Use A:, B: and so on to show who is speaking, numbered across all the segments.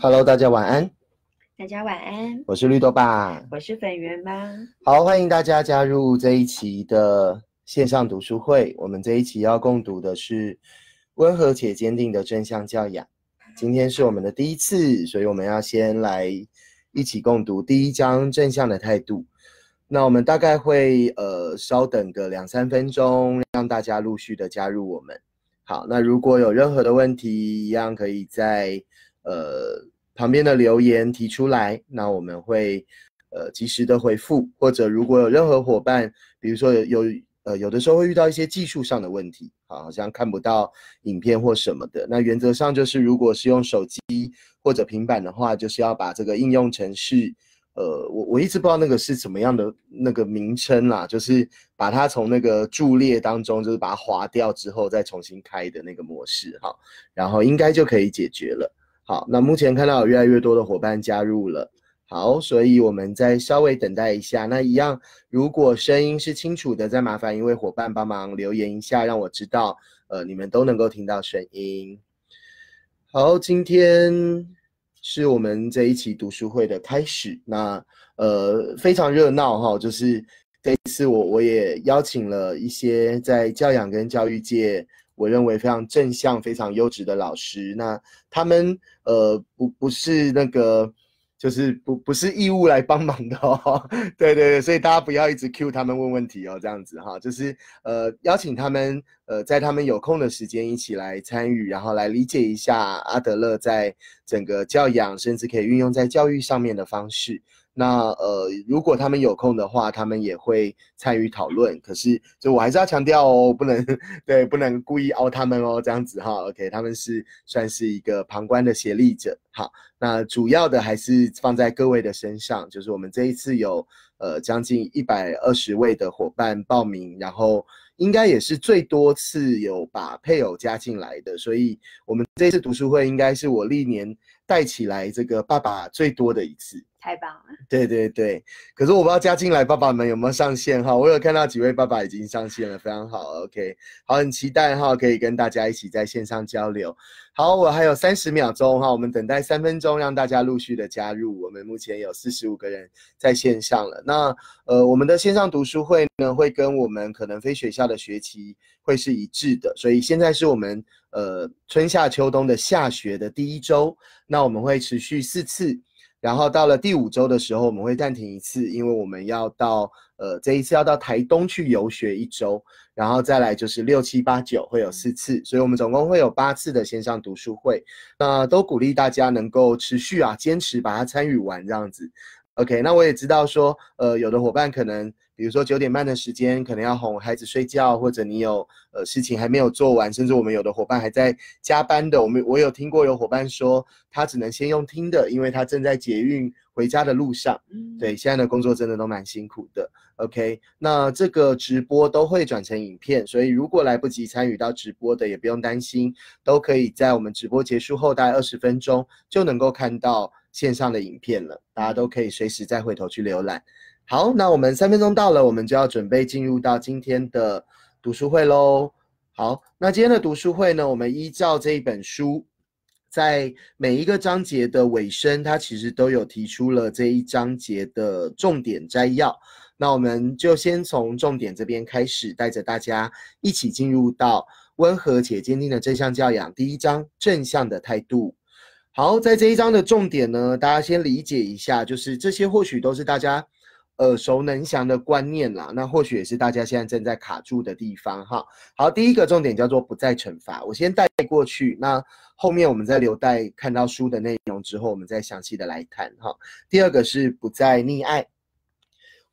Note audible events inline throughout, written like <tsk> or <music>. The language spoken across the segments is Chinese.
A: Hello，大家晚安，
B: 大家晚安，
A: 我是绿豆爸，
B: 我是粉圆妈。
A: 好，欢迎大家加入这一期的线上读书会。我们这一期要共读的是《温和且坚定的正向教养》。今天是我们的第一次，所以我们要先来一起共读第一章正向的态度。那我们大概会呃稍等个两三分钟，让大家陆续的加入我们。好，那如果有任何的问题，一样可以在。呃，旁边的留言提出来，那我们会呃及时的回复，或者如果有任何伙伴，比如说有呃有的时候会遇到一些技术上的问题啊，好像看不到影片或什么的，那原则上就是如果是用手机或者平板的话，就是要把这个应用程式，呃，我我一直不知道那个是怎么样的那个名称啦，就是把它从那个柱列当中，就是把它划掉之后再重新开的那个模式哈，然后应该就可以解决了。好，那目前看到有越来越多的伙伴加入了，好，所以我们再稍微等待一下。那一样，如果声音是清楚的，再麻烦一位伙伴帮忙留言一下，让我知道，呃，你们都能够听到声音。好，今天是我们这一期读书会的开始，那呃非常热闹哈，就是这一次我我也邀请了一些在教养跟教育界。我认为非常正向、非常优质的老师，那他们呃不不是那个，就是不不是义务来帮忙的哦。<laughs> 对对对，所以大家不要一直 Q 他们问问题哦，这样子哈，就是呃邀请他们呃在他们有空的时间一起来参与，然后来理解一下阿德勒在整个教养，甚至可以运用在教育上面的方式。那呃，如果他们有空的话，他们也会参与讨论。可是，就我还是要强调哦，不能 <laughs> 对，不能故意凹他们哦，这样子哈。OK，他们是算是一个旁观的协力者。好，那主要的还是放在各位的身上，就是我们这一次有呃将近一百二十位的伙伴报名，然后应该也是最多次有把配偶加进来的，所以我们这次读书会应该是我历年带起来这个爸爸最多的一次。
B: 太棒了！<laughs>
A: 对对对，可是我不知道加进来爸爸们有没有上线哈，我有看到几位爸爸已经上线了，非常好，OK，好，很期待哈，可以跟大家一起在线上交流。好，我还有三十秒钟哈，我们等待三分钟，让大家陆续的加入。我们目前有四十五个人在线上了。那呃，我们的线上读书会呢，会跟我们可能非学校的学期会是一致的，所以现在是我们呃春夏秋冬的下学的第一周，那我们会持续四次。然后到了第五周的时候，我们会暂停一次，因为我们要到呃这一次要到台东去游学一周，然后再来就是六七八九会有四次，所以我们总共会有八次的线上读书会。那都鼓励大家能够持续啊坚持把它参与完这样子。OK，那我也知道说，呃有的伙伴可能。比如说九点半的时间，可能要哄孩子睡觉，或者你有呃事情还没有做完，甚至我们有的伙伴还在加班的。我们我有听过有伙伴说，他只能先用听的，因为他正在捷运回家的路上。嗯，对，现在的工作真的都蛮辛苦的。OK，那这个直播都会转成影片，所以如果来不及参与到直播的，也不用担心，都可以在我们直播结束后大概二十分钟就能够看到线上的影片了。大家都可以随时再回头去浏览。好，那我们三分钟到了，我们就要准备进入到今天的读书会喽。好，那今天的读书会呢，我们依照这一本书，在每一个章节的尾声，它其实都有提出了这一章节的重点摘要。那我们就先从重点这边开始，带着大家一起进入到温和且坚定的正向教养第一章正向的态度。好，在这一章的重点呢，大家先理解一下，就是这些或许都是大家。耳熟能详的观念啦，那或许也是大家现在正在卡住的地方哈。好，第一个重点叫做不再惩罚，我先带过去，那后面我们再留待看到书的内容之后，我们再详细的来谈哈。第二个是不再溺爱，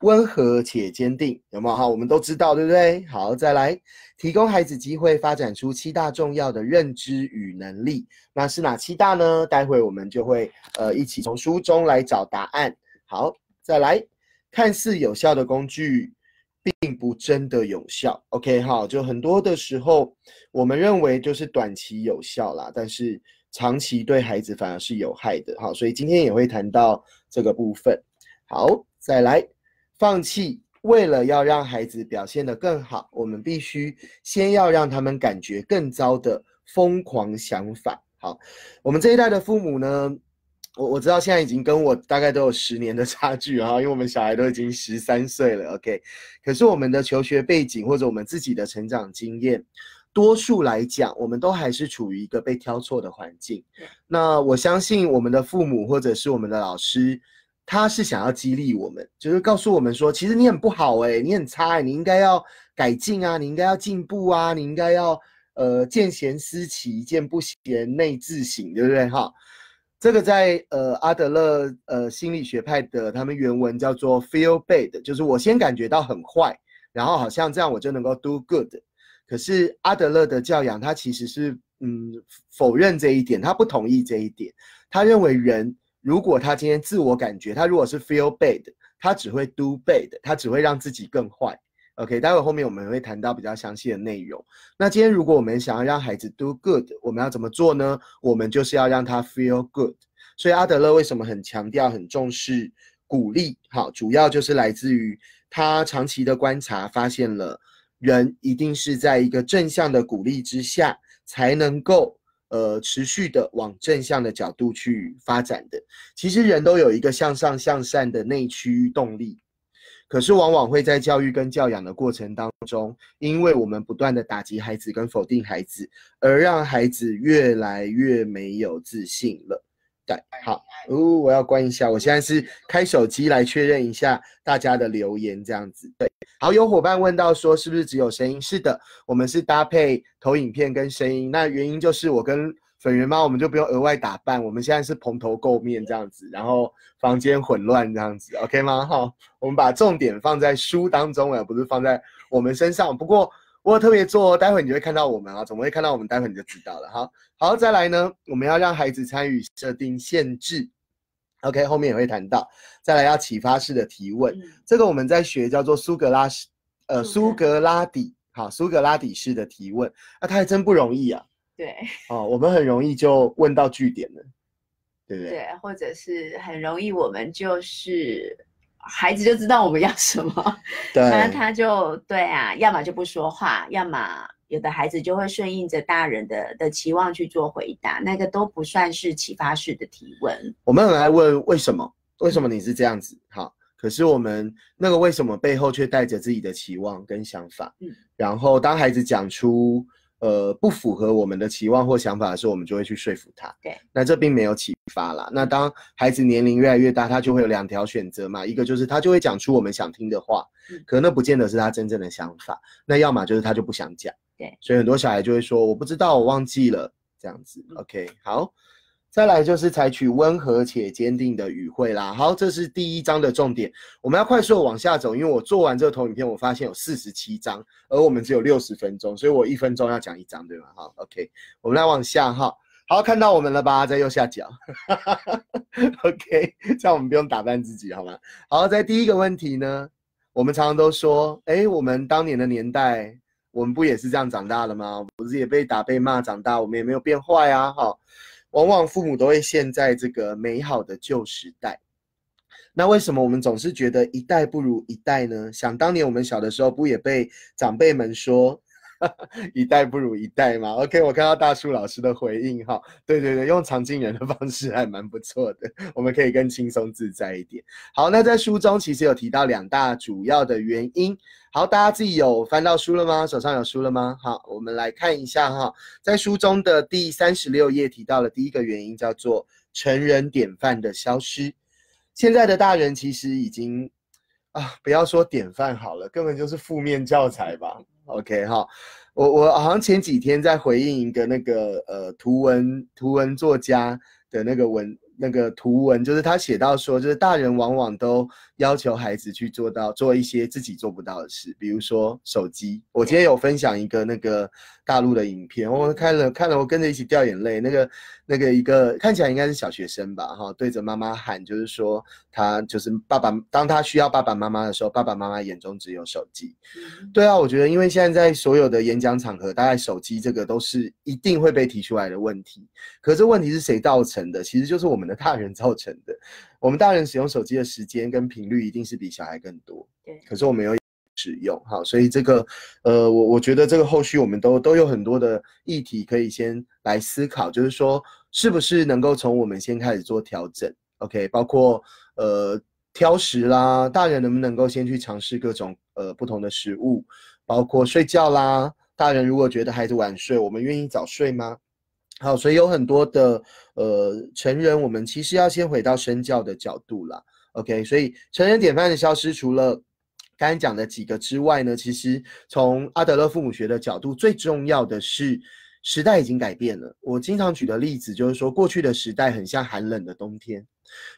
A: 温和且坚定，有没有哈？我们都知道对不对？好，再来提供孩子机会发展出七大重要的认知与能力，那是哪七大呢？待会我们就会呃一起从书中来找答案。好，再来。看似有效的工具，并不真的有效。OK，好，就很多的时候，我们认为就是短期有效啦，但是长期对孩子反而是有害的。好，所以今天也会谈到这个部分。好，再来，放弃为了要让孩子表现得更好，我们必须先要让他们感觉更糟的疯狂想法。好，我们这一代的父母呢？我我知道现在已经跟我大概都有十年的 <laughs> 差距啊，因为我们小孩都已经十三岁了，OK。可是我们的求学背景或者我们自己的成长经验，多数来讲，我们都还是处于一个被挑错的环境。那我相信我们的父母或者是我们的老师，他是想要激励我们，就是告诉我们说，其实你很不好哎，你很差哎，你应该要改进啊，你应该要进步啊，你应该要呃见贤思齐，见不贤内自省，对不对哈？这个在呃阿德勒呃心理学派的他们原文叫做 feel bad，就是我先感觉到很坏，然后好像这样我就能够 do good。可是阿德勒的教养他其实是嗯否认这一点，他不同意这一点。他认为人如果他今天自我感觉他如果是 feel bad，他只会 do bad，他只会让自己更坏。OK，待会后面我们会谈到比较详细的内容。那今天如果我们想要让孩子 do good，我们要怎么做呢？我们就是要让他 feel good。所以阿德勒为什么很强调、很重视鼓励？好，主要就是来自于他长期的观察，发现了人一定是在一个正向的鼓励之下，才能够呃持续的往正向的角度去发展的。其实人都有一个向上向善的内驱动力。可是往往会在教育跟教养的过程当中，因为我们不断的打击孩子跟否定孩子，而让孩子越来越没有自信了。对，好，哦，我要关一下，我现在是开手机来确认一下大家的留言，这样子。对，好，有伙伴问到说是不是只有声音？是的，我们是搭配投影片跟声音，那原因就是我跟。粉圆妈，我们就不用额外打扮，我们现在是蓬头垢面这样子，然后房间混乱这样子，OK 吗？哈，我们把重点放在书当中，而不是放在我们身上。不过我特别做，待会你就会看到我们啊，怎么会看到我们？待会你就知道了。好，好，再来呢，我们要让孩子参与设定限制，OK，后面也会谈到。再来要启发式的提问，这个我们在学叫做苏格拉式，呃，苏格拉底，好，苏格拉底式的提问，那他还真不容易啊。
B: 对 <laughs>
A: 哦，我们很容易就问到据点了，对不对？
B: 对，或者是很容易，我们就是孩子就知道我们要什么，<laughs>
A: 对，
B: 那他就对啊，要么就不说话，要么有的孩子就会顺应着大人的的期望去做回答，那个都不算是启发式的提问。
A: 我们很爱问为什么？为什么你是这样子？好，可是我们那个为什么背后却带着自己的期望跟想法，嗯，然后当孩子讲出。呃，不符合我们的期望或想法的时候，我们就会去说服他。
B: 对，
A: 那这并没有启发啦。那当孩子年龄越来越大，他就会有两条选择嘛，一个就是他就会讲出我们想听的话，可那不见得是他真正的想法。那要么就是他就不想讲。
B: 对，
A: 所以很多小孩就会说我不知道，我忘记了这样子。OK，好。再来就是采取温和且坚定的语汇啦。好，这是第一章的重点。我们要快速往下走，因为我做完这个投影片，我发现有四十七章，而我们只有六十分钟，所以我一分钟要讲一章，对吗？好，OK，我们来往下哈。好，看到我们了吧？在右下角。OK，这样我们不用打扮自己，好吗？好，在第一个问题呢，我们常常都说，哎，我们当年的年代，我们不也是这样长大的吗？不是也被打被骂长大，我们也没有变坏啊，哈。往往父母都会陷在这个美好的旧时代，那为什么我们总是觉得一代不如一代呢？想当年我们小的时候，不也被长辈们说？<laughs> 一代不如一代嘛？OK，我看到大树老师的回应哈，对对对，用常进人的方式还蛮不错的，我们可以更轻松自在一点。好，那在书中其实有提到两大主要的原因。好，大家自己有翻到书了吗？手上有书了吗？好，我们来看一下哈，在书中的第三十六页提到了第一个原因，叫做成人典范的消失。现在的大人其实已经啊，不要说典范好了，根本就是负面教材吧。OK 哈，我我好像前几天在回应一个那个呃图文图文作家的那个文。那个图文就是他写到说，就是大人往往都要求孩子去做到做一些自己做不到的事，比如说手机。我今天有分享一个那个大陆的影片，我看了看了，我跟着一起掉眼泪。那个那个一个看起来应该是小学生吧，哈，对着妈妈喊，就是说他就是爸爸，当他需要爸爸妈妈的时候，爸爸妈妈眼中只有手机。对啊，我觉得因为现在在所有的演讲场合，大概手机这个都是一定会被提出来的问题。可是问题是谁造成的？其实就是我们的。大人造成的，我们大人使用手机的时间跟频率一定是比小孩更多。
B: 对，
A: 可是我们有使用，好，所以这个，呃，我我觉得这个后续我们都都有很多的议题可以先来思考，就是说，是不是能够从我们先开始做调整？OK，包括呃挑食啦，大人能不能够先去尝试各种呃不同的食物，包括睡觉啦，大人如果觉得孩子晚睡，我们愿意早睡吗？好，所以有很多的呃成人，我们其实要先回到身教的角度啦。OK，所以成人典范的消失，除了刚刚讲的几个之外呢，其实从阿德勒父母学的角度，最重要的是时代已经改变了。我经常举的例子就是说，过去的时代很像寒冷的冬天，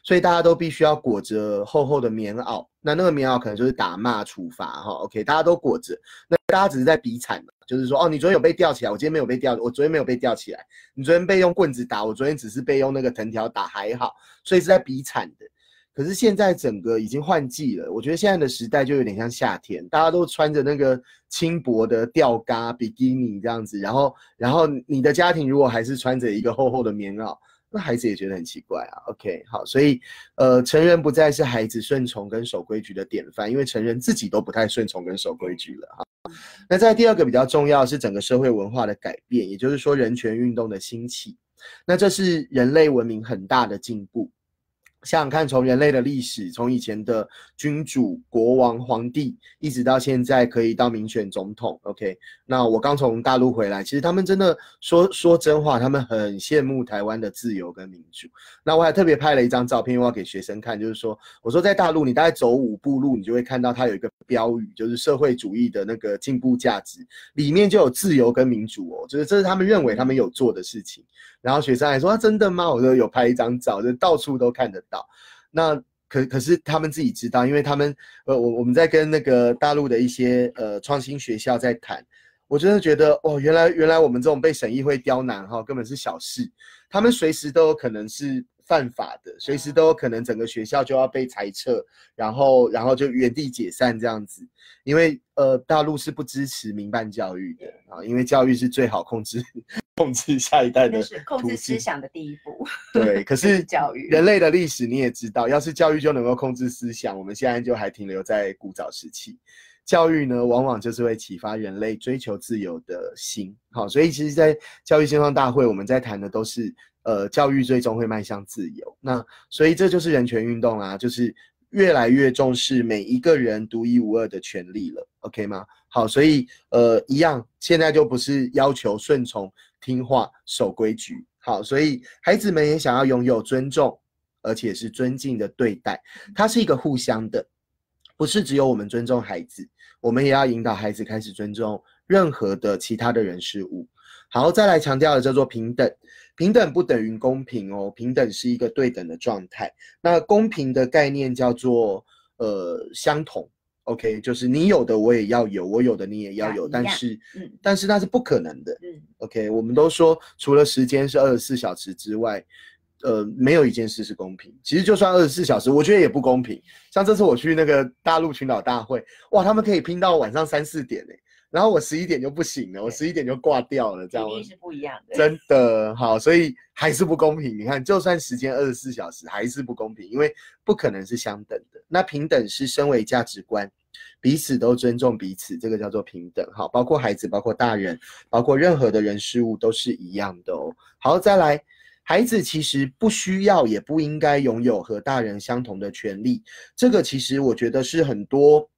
A: 所以大家都必须要裹着厚厚的棉袄。那那个棉袄可能就是打骂处罚哈。OK，大家都裹着，那大家只是在比惨嘛，就是说哦，你昨天有被吊起来，我今天没有被吊，我昨天没有被吊起来。你昨天被用棍子打，我昨天只是被用那个藤条打，还好，所以是在比惨的。可是现在整个已经换季了，我觉得现在的时代就有点像夏天，大家都穿着那个轻薄的吊嘎比基尼这样子，然后，然后你的家庭如果还是穿着一个厚厚的棉袄，那孩子也觉得很奇怪啊。OK，好，所以呃，成人不再是孩子顺从跟守规矩的典范，因为成人自己都不太顺从跟守规矩了哈。那在第二个比较重要是整个社会文化的改变，也就是说人权运动的兴起，那这是人类文明很大的进步。想想看，从人类的历史，从以前的君主、国王、皇帝，一直到现在可以到民选总统。OK，那我刚从大陆回来，其实他们真的说说真话，他们很羡慕台湾的自由跟民主。那我还特别拍了一张照片，我要给学生看，就是说，我说在大陆，你大概走五步路，你就会看到它有一个标语，就是社会主义的那个进步价值，里面就有自由跟民主哦，就是这是他们认为他们有做的事情。然后学生还说啊：“真的吗？”我说：“有拍一张照，就到处都看得到。”那可可是他们自己知道，因为他们呃，我我们在跟那个大陆的一些呃创新学校在谈，我真的觉得哦，原来原来我们这种被审议会刁难哈，根本是小事，他们随时都有可能是。犯法的，随时都有可能整个学校就要被裁撤，然后然后就原地解散这样子，因为呃大陆是不支持民办教育的啊，因为教育是最好控制 <laughs> 控制下一代的
B: 控制思想的第一步。
A: 对，<laughs> 可是
B: 教育
A: 人类的历史你也知道，要是教育就能够控制思想，我们现在就还停留在古早时期。教育呢，往往就是会启发人类追求自由的心。好，所以其实，在教育先锋大会，我们在谈的都是。呃，教育最终会迈向自由，那所以这就是人权运动啊，就是越来越重视每一个人独一无二的权利了，OK 吗？好，所以呃，一样，现在就不是要求顺从、听话、守规矩，好，所以孩子们也想要拥有尊重，而且是尊敬的对待，它是一个互相的，不是只有我们尊重孩子，我们也要引导孩子开始尊重任何的其他的人事物。好，再来强调的叫做平等，平等不等于公平哦，平等是一个对等的状态。那公平的概念叫做呃相同，OK，就是你有的我也要有，我有的你也要有，但是，嗯，但是那是不可能的，嗯，OK，我们都说除了时间是二十四小时之外，呃，没有一件事是公平。其实就算二十四小时，我觉得也不公平。像这次我去那个大陆群岛大会，哇，他们可以拼到晚上三四点哎。然后我十一点就不行了，我十一点就挂掉了，这样
B: 是不一样的，
A: 真的好，所以还是不公平。你看，就算时间二十四小时，还是不公平，因为不可能是相等的。那平等是身为价值观，彼此都尊重彼此，这个叫做平等。好，包括孩子，包括大人，包括任何的人事物都是一样的哦。好，再来，孩子其实不需要，也不应该拥有和大人相同的权利。这个其实我觉得是很多。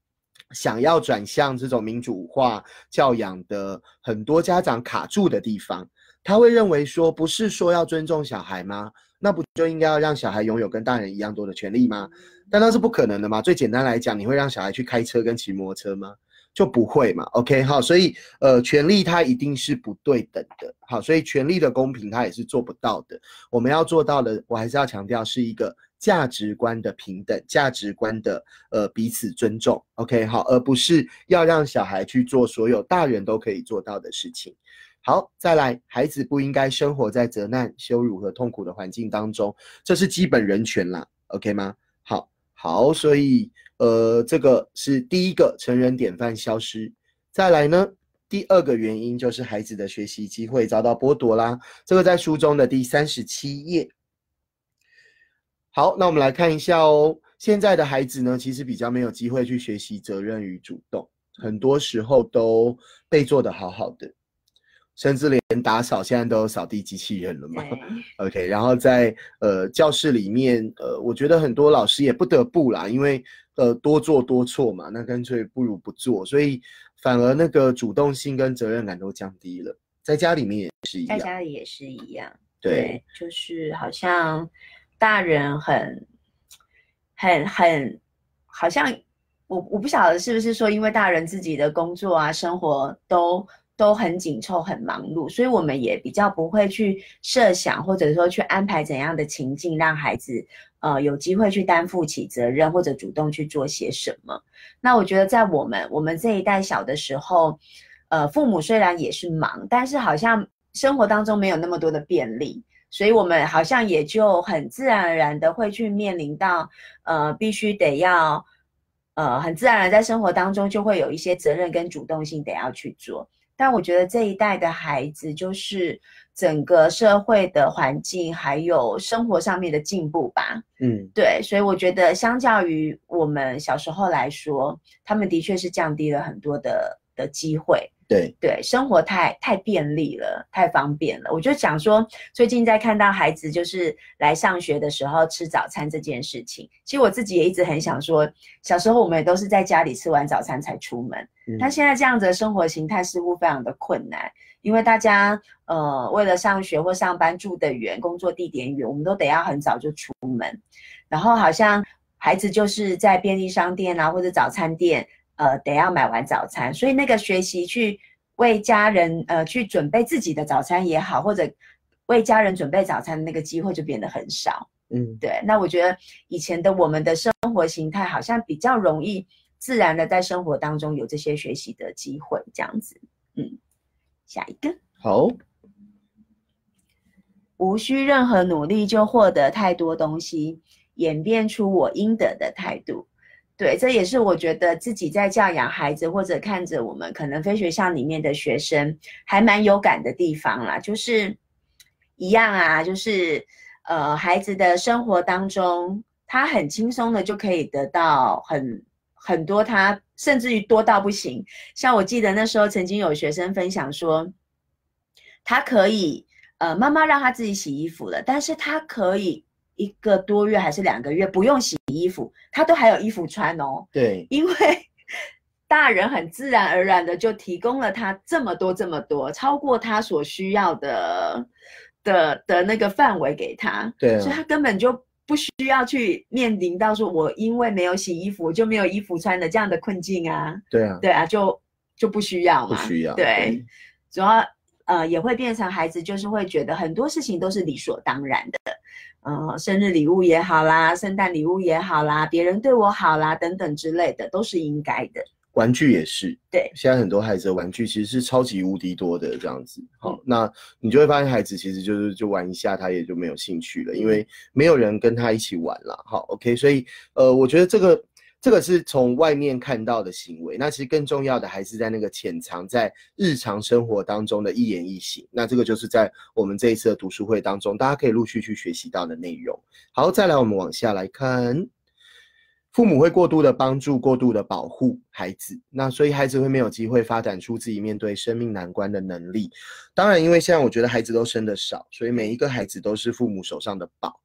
A: 想要转向这种民主化教养的很多家长卡住的地方，他会认为说，不是说要尊重小孩吗？那不就应该要让小孩拥有跟大人一样多的权利吗？但那是不可能的嘛。最简单来讲，你会让小孩去开车跟骑摩托车吗？就不会嘛。OK，好，所以呃，权利它一定是不对等的。好，所以权利的公平它也是做不到的。我们要做到的，我还是要强调是一个。价值观的平等，价值观的呃彼此尊重，OK 好，而不是要让小孩去做所有大人都可以做到的事情。好，再来，孩子不应该生活在责难、羞辱和痛苦的环境当中，这是基本人权啦，OK 吗？好，好，所以呃，这个是第一个成人典范消失。再来呢，第二个原因就是孩子的学习机会遭到剥夺啦，这个在书中的第三十七页。好，那我们来看一下哦。现在的孩子呢，其实比较没有机会去学习责任与主动，很多时候都被做得好好的。甚至连打扫现在都有扫地机器人了嘛。OK，然后在呃教室里面，呃，我觉得很多老师也不得不啦，因为呃多做多错嘛，那干脆不如不做，所以反而那个主动性跟责任感都降低了。在家里面也是一样在，
B: 家里也是一样。
A: 对，
B: 就是好像大人很、很、很，好像我我不晓得是不是说，因为大人自己的工作啊、生活都都很紧凑、很忙碌，所以我们也比较不会去设想，或者说去安排怎样的情境，让孩子呃有机会去担负起责任，或者主动去做些什么。那我觉得在我们我们这一代小的时候，呃，父母虽然也是忙，但是好像生活当中没有那么多的便利，所以我们好像也就很自然而然的会去面临到，呃，必须得要，呃，很自然而然在生活当中就会有一些责任跟主动性得要去做。但我觉得这一代的孩子，就是整个社会的环境还有生活上面的进步吧，
A: 嗯，
B: 对，所以我觉得相较于我们小时候来说，他们的确是降低了很多的的机会。
A: 对，
B: 对，生活太太便利了，太方便了。我就想说，最近在看到孩子就是来上学的时候吃早餐这件事情，其实我自己也一直很想说，小时候我们也都是在家里吃完早餐才出门，
A: 嗯
B: 但现在这样子的生活形态似乎非常的困难，因为大家呃为了上学或上班住得远，工作地点远，我们都得要很早就出门，然后好像孩子就是在便利商店啊或者早餐店。呃，得要买完早餐，所以那个学习去为家人呃去准备自己的早餐也好，或者为家人准备早餐的那个机会就变得很少。
A: 嗯，
B: 对，那我觉得以前的我们的生活形态好像比较容易自然的在生活当中有这些学习的机会，这样子。嗯，下一个，
A: 好，
B: 无需任何努力就获得太多东西，演变出我应得的态度。对，这也是我觉得自己在教养孩子，或者看着我们可能非学校里面的学生，还蛮有感的地方啦。就是一样啊，就是呃，孩子的生活当中，他很轻松的就可以得到很很多他，甚至于多到不行。像我记得那时候曾经有学生分享说，他可以呃，妈妈让他自己洗衣服了，但是他可以一个多月还是两个月不用洗衣服，他都还有衣服穿哦。
A: 对，
B: 因为 <laughs> 大人很自然而然的就提供了他这么多这么多，超过他所需要的的的那个范围给他，
A: 对啊，
B: 所以他根本就不需要去面临到说我因为没有洗衣服我就没有衣服穿的这样的困境啊，
A: 对啊，
B: 对啊，就就不需要
A: 不
B: 嘛，
A: 需要，
B: 对，主要呃也会变成孩子就是会觉得很多事情都是理所当然的，呃，生日礼物也好啦，圣诞礼物也好啦，别人对我好啦等等之类的都是应该的。
A: 玩具也是，
B: 对，
A: 现在很多孩子的玩具其实是超级无敌多的这样子。好、
B: 嗯
A: 那你就会发现孩子其实就是就玩一下，他也就没有兴趣了，因为没有人跟他一起玩了。好，OK，所以呃，我觉得这个这个是从外面看到的行为，那其实更重要的还是在那个潜藏在日常生活当中的一言一行。那这个就是在我们这一次的读书会当中，大家可以陆续去学习到的内容。好，再来我们往下来看。父母会过度的帮助、过度的保护孩子，那所以孩子会没有机会发展出自己面对生命难关的能力。当然，因为现在我觉得孩子都生的少，所以每一个孩子都是父母手上的宝。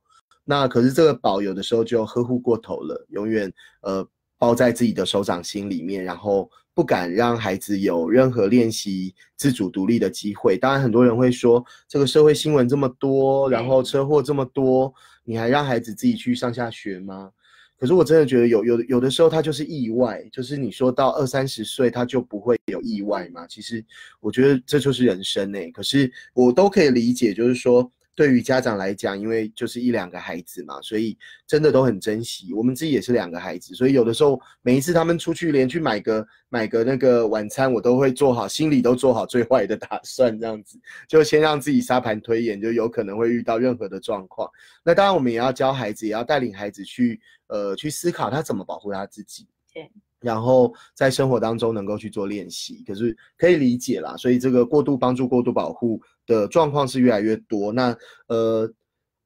A: 那可是这个宝有的时候就呵护过头了，永远呃包在自己的手掌心里面，然后不敢让孩子有任何练习自主独立的机会。当然，很多人会说，这个社会新闻这么多，然后车祸这么多，你还让孩子自己去上下学吗？可是我真的觉得有有有的时候他就是意外，就是你说到二三十岁他就不会有意外嘛？其实我觉得这就是人生哎、可是我都可以理解，就是说对于家长来讲，因为就是一两个孩子嘛，所以真的都很珍惜。我们自己也是两个孩子，所以有的时候每一次他们出去，连去买个买个那个晚餐，我都会做好心里都做好最坏的打算，这样子就先让自己沙盘推演，就有可能会遇到任何的状况。那当然，我们也要教孩子，也要带领孩子去呃去思考他怎么保护他自己。
B: 对。
A: 然后在生活当中能够去做练习，可是可以理解啦。所以这个过度帮助、过度保护的状况是越来越多。那呃，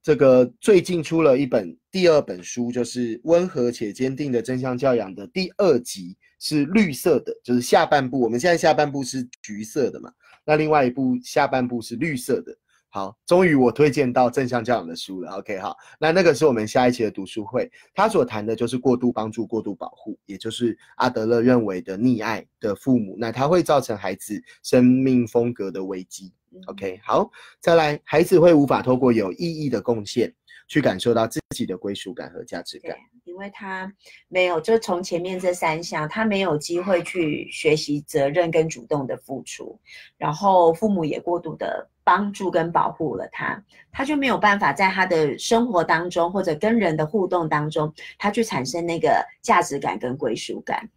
A: 这个最近出了一本第二本书，就是《温和且坚定的正向教养》的第二集是绿色的，就是下半部。我们现在下半部是橘色的嘛？那另外一部下半部是绿色的。好，终于我推荐到正向教养的书了。OK，好，那那个是我们下一期的读书会，他所谈的就是过度帮助、过度保护，也就是阿德勒认为的溺爱的父母，那他会造成孩子生命风格的危机。OK，好，再来，孩子会无法透过有意义的贡献去感受到自己的归属感和价值感。
B: 因为他没有，就从前面这三项，他没有机会去学习责任跟主动的付出，然后父母也过度的帮助跟保护了他，他就没有办法在他的生活当中或者跟人的互动当中，他去产生那个价值感跟归属感，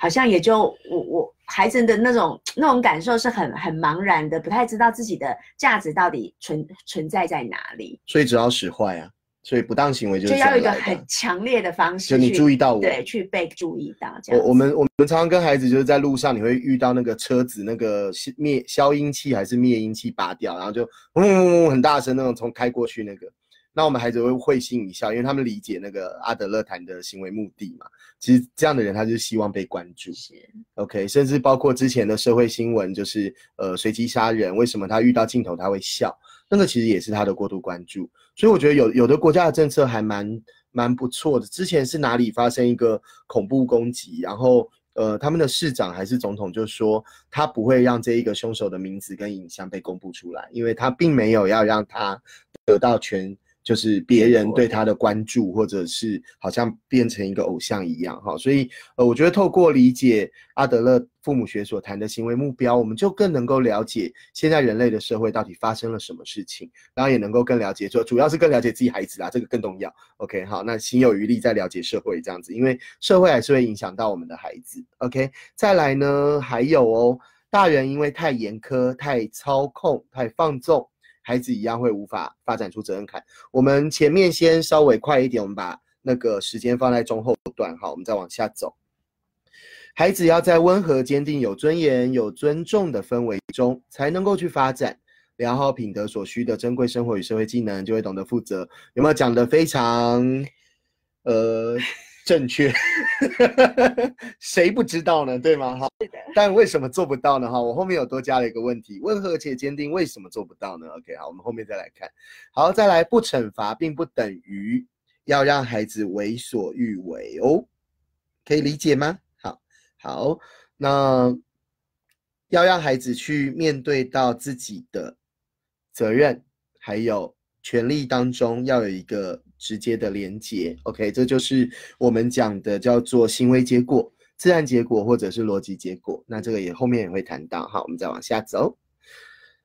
B: 好像也就我我孩子的那种 <tsk> 那种感受是很很茫然的，不太知道自己的价值到底存存在在哪里，
A: 所以只要使坏啊。所以不当行为就
B: 就要一个很强烈的方式，
A: 就你注意到我，
B: 对，去被注意到。这
A: 样，我我们我们常常跟孩子就是在路上，你会遇到那个车子那个灭消音器还是灭音器拔掉，然后就嗡嗡嗡很大声那种从开过去那个，那我们孩子会会心一笑，因为他们理解那个阿德勒谈的行为目的嘛。其实这样的人他就是希望被关注。
B: 是
A: OK，甚至包括之前的社会新闻，就是呃随机杀人，为什么他遇到镜头他会笑？那个其实也是他的过度关注，所以我觉得有有的国家的政策还蛮蛮不错的。之前是哪里发生一个恐怖攻击，然后呃他们的市长还是总统就说他不会让这一个凶手的名字跟影像被公布出来，因为他并没有要让他得到全。就是别人对他的关注，或者是好像变成一个偶像一样，哈，所以呃，我觉得透过理解阿德勒父母学所谈的行为目标，我们就更能够了解现在人类的社会到底发生了什么事情，然后也能够更了解，就主要是更了解自己孩子啦，这个更重要。OK，好，那心有余力再了解社会这样子，因为社会还是会影响到我们的孩子。OK，再来呢，还有哦，大人因为太严苛、太操控、太放纵。孩子一样会无法发展出责任感。我们前面先稍微快一点，我们把那个时间放在中后段，好，我们再往下走。孩子要在温和、坚定、有尊严、有尊重的氛围中，才能够去发展良好品德所需的珍贵生活与社会技能，就会懂得负责。有没有讲的非常，呃？正确，<laughs> 谁不知道呢？对吗？哈，但为什么做不到呢？哈，我后面有多加了一个问题：温和且坚定，为什么做不到呢？OK，好，我们后面再来看。好，再来，不惩罚并不等于要让孩子为所欲为哦，可以理解吗？好，好，那要让孩子去面对到自己的责任，还有权利当中，要有一个。直接的连接，OK，这就是我们讲的叫做行为结果、自然结果或者是逻辑结果。那这个也后面也会谈到，哈，我们再往下走。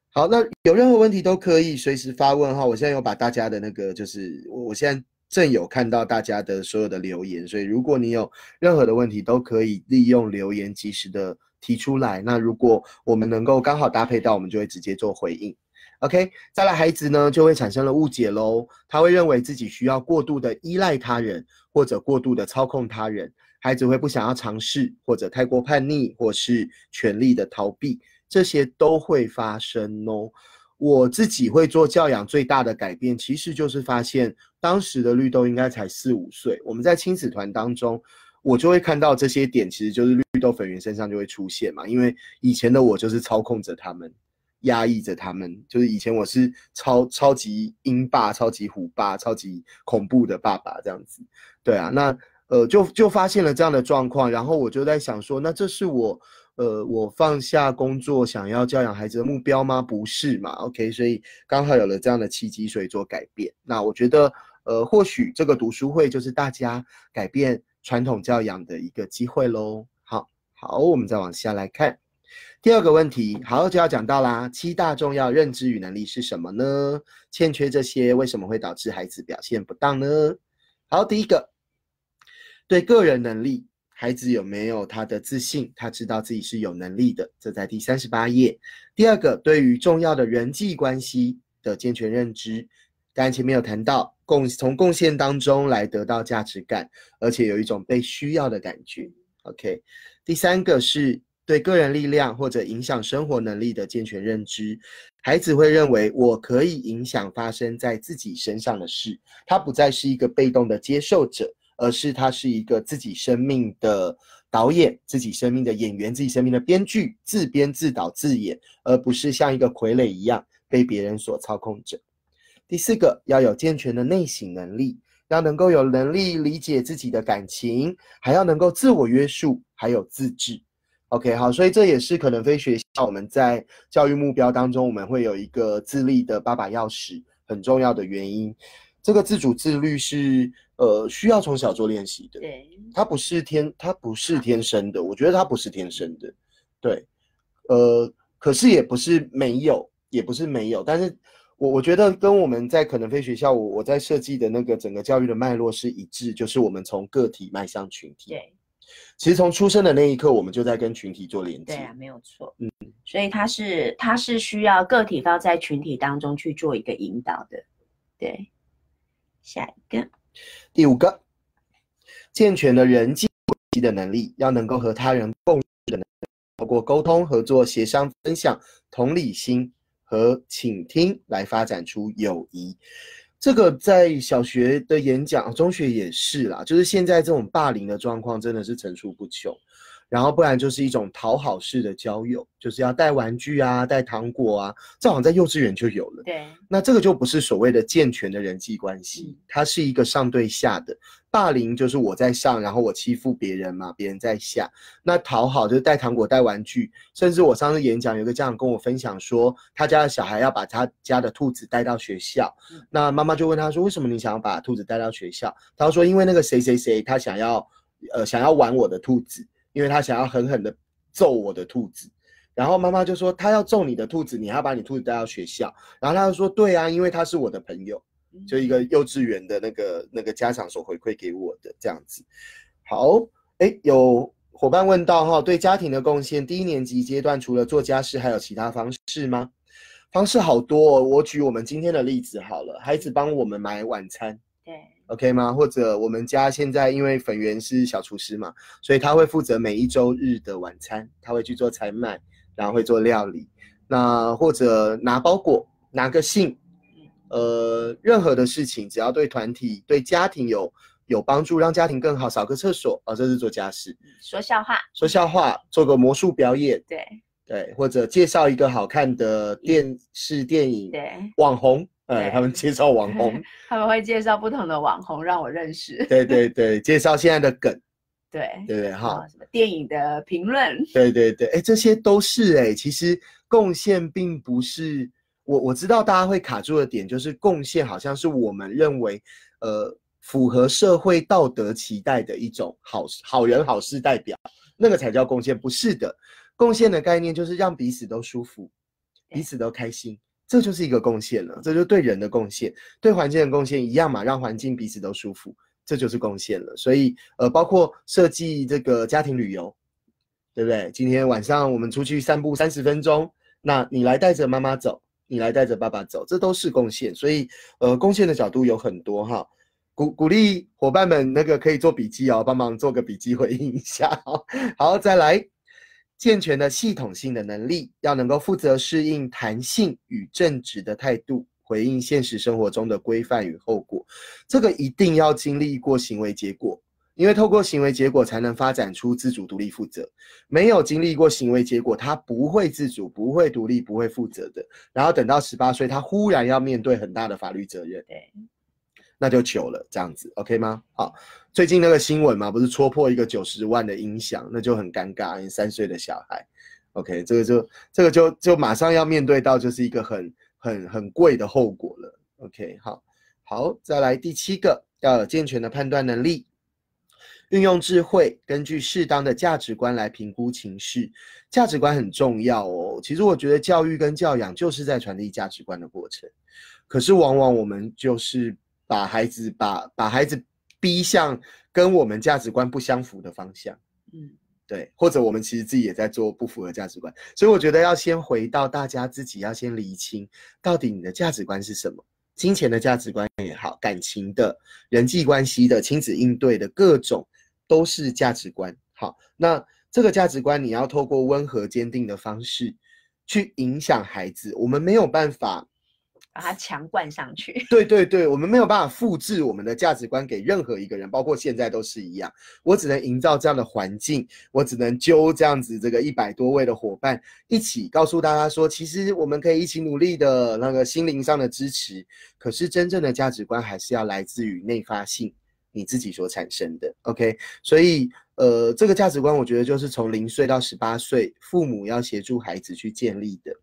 A: 好，那有任何问题都可以随时发问哈。我现在有把大家的那个，就是我我现在正有看到大家的所有的留言，所以如果你有任何的问题，都可以利用留言及时的提出来。那如果我们能够刚好搭配到，我们就会直接做回应。OK，再来，孩子呢就会产生了误解喽。他会认为自己需要过度的依赖他人，或者过度的操控他人。孩子会不想要尝试，或者太过叛逆，或是全力的逃避，这些都会发生哦。我自己会做教养最大的改变，其实就是发现当时的绿豆应该才四五岁。我们在亲子团当中，我就会看到这些点，其实就是绿豆粉圆身上就会出现嘛。因为以前的我就是操控着他们。压抑着他们，就是以前我是超超级鹰爸、超级虎爸、超级恐怖的爸爸这样子，对啊，那呃就就发现了这样的状况，然后我就在想说，那这是我呃我放下工作想要教养孩子的目标吗？不是嘛？OK，所以刚好有了这样的契机，所以做改变。那我觉得呃或许这个读书会就是大家改变传统教养的一个机会喽。好，好，我们再往下来看。第二个问题，好就要讲到啦。七大重要认知与能力是什么呢？欠缺这些，为什么会导致孩子表现不当呢？好，第一个，对个人能力，孩子有没有他的自信？他知道自己是有能力的，这在第三十八页。第二个，对于重要的人际关系的健全认知，刚才前面有谈到，贡从贡献当中来得到价值感，而且有一种被需要的感觉。OK，第三个是。对个人力量或者影响生活能力的健全认知，孩子会认为我可以影响发生在自己身上的事，他不再是一个被动的接受者，而是他是一个自己生命的导演自己生命的演员，自己生命的编剧，自编自导自演，而不是像一个傀儡一样被别人所操控着。第四个，要有健全的内省能力，要能够有能力理解自己的感情，还要能够自我约束，还有自制。OK，好，所以这也是可能非学校我们在教育目标当中，我们会有一个自立的爸爸钥匙，很重要的原因。这个自主自律是呃需要从小做练习的，
B: 对，
A: 它不是天，它不是天生的，我觉得它不是天生的，对，呃，可是也不是没有，也不是没有，但是我我觉得跟我们在可能非学校，我我在设计的那个整个教育的脉络是一致，就是我们从个体迈向群体，
B: 对，
A: 其实从出生的那一刻，我们就在跟群体做连接，
B: 对啊，没有错，嗯，所以它是它是需要个体要在群体当中去做一个引导的，对。下一个，
A: 第五个，健全的人际关系的能力，要能够和他人共的能力，透过沟通、合作、协商、分享、同理心和倾听来发展出友谊。这个在小学的演讲，中学也是啦，就是现在这种霸凌的状况真的是层出不穷。然后不然就是一种讨好式的交友，就是要带玩具啊，带糖果啊，这好像在幼稚园就有了。
B: 对，
A: 那这个就不是所谓的健全的人际关系，它是一个上对下的霸凌，就是我在上，然后我欺负别人嘛，别人在下。那讨好就是带糖果、带玩具，甚至我上次演讲有个家长跟我分享说，他家的小孩要把他家的兔子带到学校，那妈妈就问他说，为什么你想要把兔子带到学校？他说，因为那个谁谁谁他想要，呃，想要玩我的兔子。因为他想要狠狠的揍我的兔子，然后妈妈就说他要揍你的兔子，你还要把你兔子带到学校。然后他就说对啊，因为他是我的朋友，就一个幼稚园的那个那个家长所回馈给我的这样子。好，哎，有伙伴问到哈，对家庭的贡献，低年级阶段除了做家事，还有其他方式吗？方式好多，哦我举我们今天的例子好了，孩子帮我们买晚餐。
B: 对。
A: OK 吗？或者我们家现在因为粉圆是小厨师嘛，所以他会负责每一周日的晚餐，他会去做采买，然后会做料理。那或者拿包裹、拿个信，呃，任何的事情，只要对团体、对家庭有有帮助，让家庭更好，扫个厕所啊，这是做家事。
B: 说笑话，
A: 说笑话，做个魔术表演，
B: 对
A: 对，或者介绍一个好看的电视电影，
B: 对
A: 网红。哎，他们介绍网红，<laughs>
B: 他们会介绍不同的网红让我认识。
A: 对对对，介绍现在的梗，<laughs>
B: 对
A: 对对哈，
B: 什么电影的评论，
A: 对对对，哎，这些都是哎，其实贡献并不是我我知道大家会卡住的点，就是贡献好像是我们认为呃符合社会道德期待的一种好好人好事代表，那个才叫贡献，不是的，贡献的概念就是让彼此都舒服，彼此都开心。这就是一个贡献了，这就对人的贡献，对环境的贡献一样嘛，让环境彼此都舒服，这就是贡献了。所以，呃，包括设计这个家庭旅游，对不对？今天晚上我们出去散步三十分钟，那你来带着妈妈走，你来带着爸爸走，这都是贡献。所以，呃，贡献的角度有很多哈，鼓鼓励伙伴们那个可以做笔记哦，帮忙做个笔记回应一下。<laughs> 好，再来。健全的系统性的能力，要能够负责适应弹性与正直的态度，回应现实生活中的规范与后果。这个一定要经历过行为结果，因为透过行为结果才能发展出自主、独立、负责。没有经历过行为结果，他不会自主、不会独立、不会负责的。然后等到十八岁，他忽然要面对很大的法律责任。
B: 对。
A: 那就糗了，这样子，OK 吗？好，最近那个新闻嘛，不是戳破一个九十万的音响，那就很尴尬。你三岁的小孩，OK，这个就这个就就马上要面对到就是一个很很很贵的后果了。OK，好，好，再来第七个，要有健全的判断能力，运用智慧，根据适当的价值观来评估情绪。价值观很重要哦。其实我觉得教育跟教养就是在传递价值观的过程，可是往往我们就是。把孩子把把孩子逼向跟我们价值观不相符的方向，嗯，对，或者我们其实自己也在做不符合价值观，所以我觉得要先回到大家自己要先理清，到底你的价值观是什么？金钱的价值观也好，感情的、人际关系的、亲子应对的各种都是价值观。好，那这个价值观你要透过温和坚定的方式去影响孩子，我们没有办法。
B: 把它强灌上去。<laughs>
A: 对对对，我们没有办法复制我们的价值观给任何一个人，包括现在都是一样。我只能营造这样的环境，我只能揪这样子这个一百多位的伙伴一起告诉大家说，其实我们可以一起努力的那个心灵上的支持。可是真正的价值观还是要来自于内发性，你自己所产生的。OK，所以呃，这个价值观我觉得就是从零岁到十八岁，父母要协助孩子去建立的。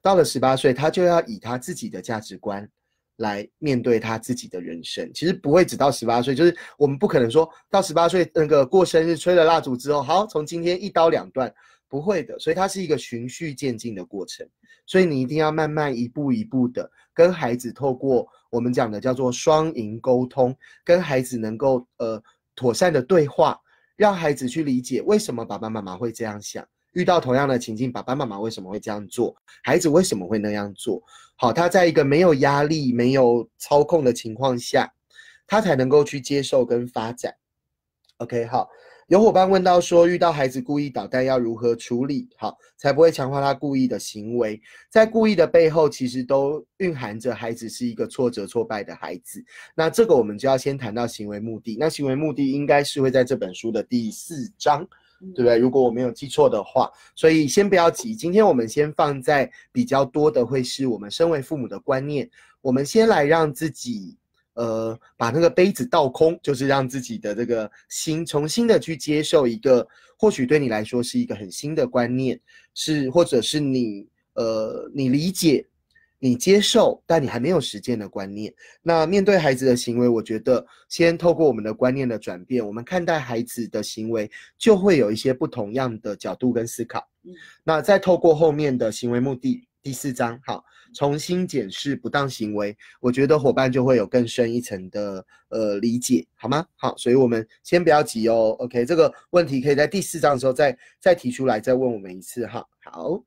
A: 到了十八岁，他就要以他自己的价值观来面对他自己的人生。其实不会只到十八岁，就是我们不可能说到十八岁那个过生日吹了蜡烛之后，好，从今天一刀两断，不会的。所以它是一个循序渐进的过程。所以你一定要慢慢一步一步的跟孩子透过我们讲的叫做双赢沟通，跟孩子能够呃妥善的对话，让孩子去理解为什么爸爸妈妈会这样想。遇到同样的情境，爸爸妈妈为什么会这样做？孩子为什么会那样做？好，他在一个没有压力、没有操控的情况下，他才能够去接受跟发展。OK，好，有伙伴问到说，遇到孩子故意捣蛋要如何处理？好，才不会强化他故意的行为。在故意的背后，其实都蕴含着孩子是一个挫折、挫败的孩子。那这个我们就要先谈到行为目的。那行为目的应该是会在这本书的第四章。对不对？如果我没有记错的话，所以先不要急。今天我们先放在比较多的，会是我们身为父母的观念。我们先来让自己，呃，把那个杯子倒空，就是让自己的这个心重新的去接受一个，或许对你来说是一个很新的观念，是或者是你，呃，你理解。你接受，但你还没有实践的观念。那面对孩子的行为，我觉得先透过我们的观念的转变，我们看待孩子的行为就会有一些不同样的角度跟思考。嗯，那再透过后面的行为目的第四章，好，重新检视不当行为，我觉得伙伴就会有更深一层的呃理解，好吗？好，所以我们先不要急哦。OK，这个问题可以在第四章的时候再再提出来，再问我们一次哈。好。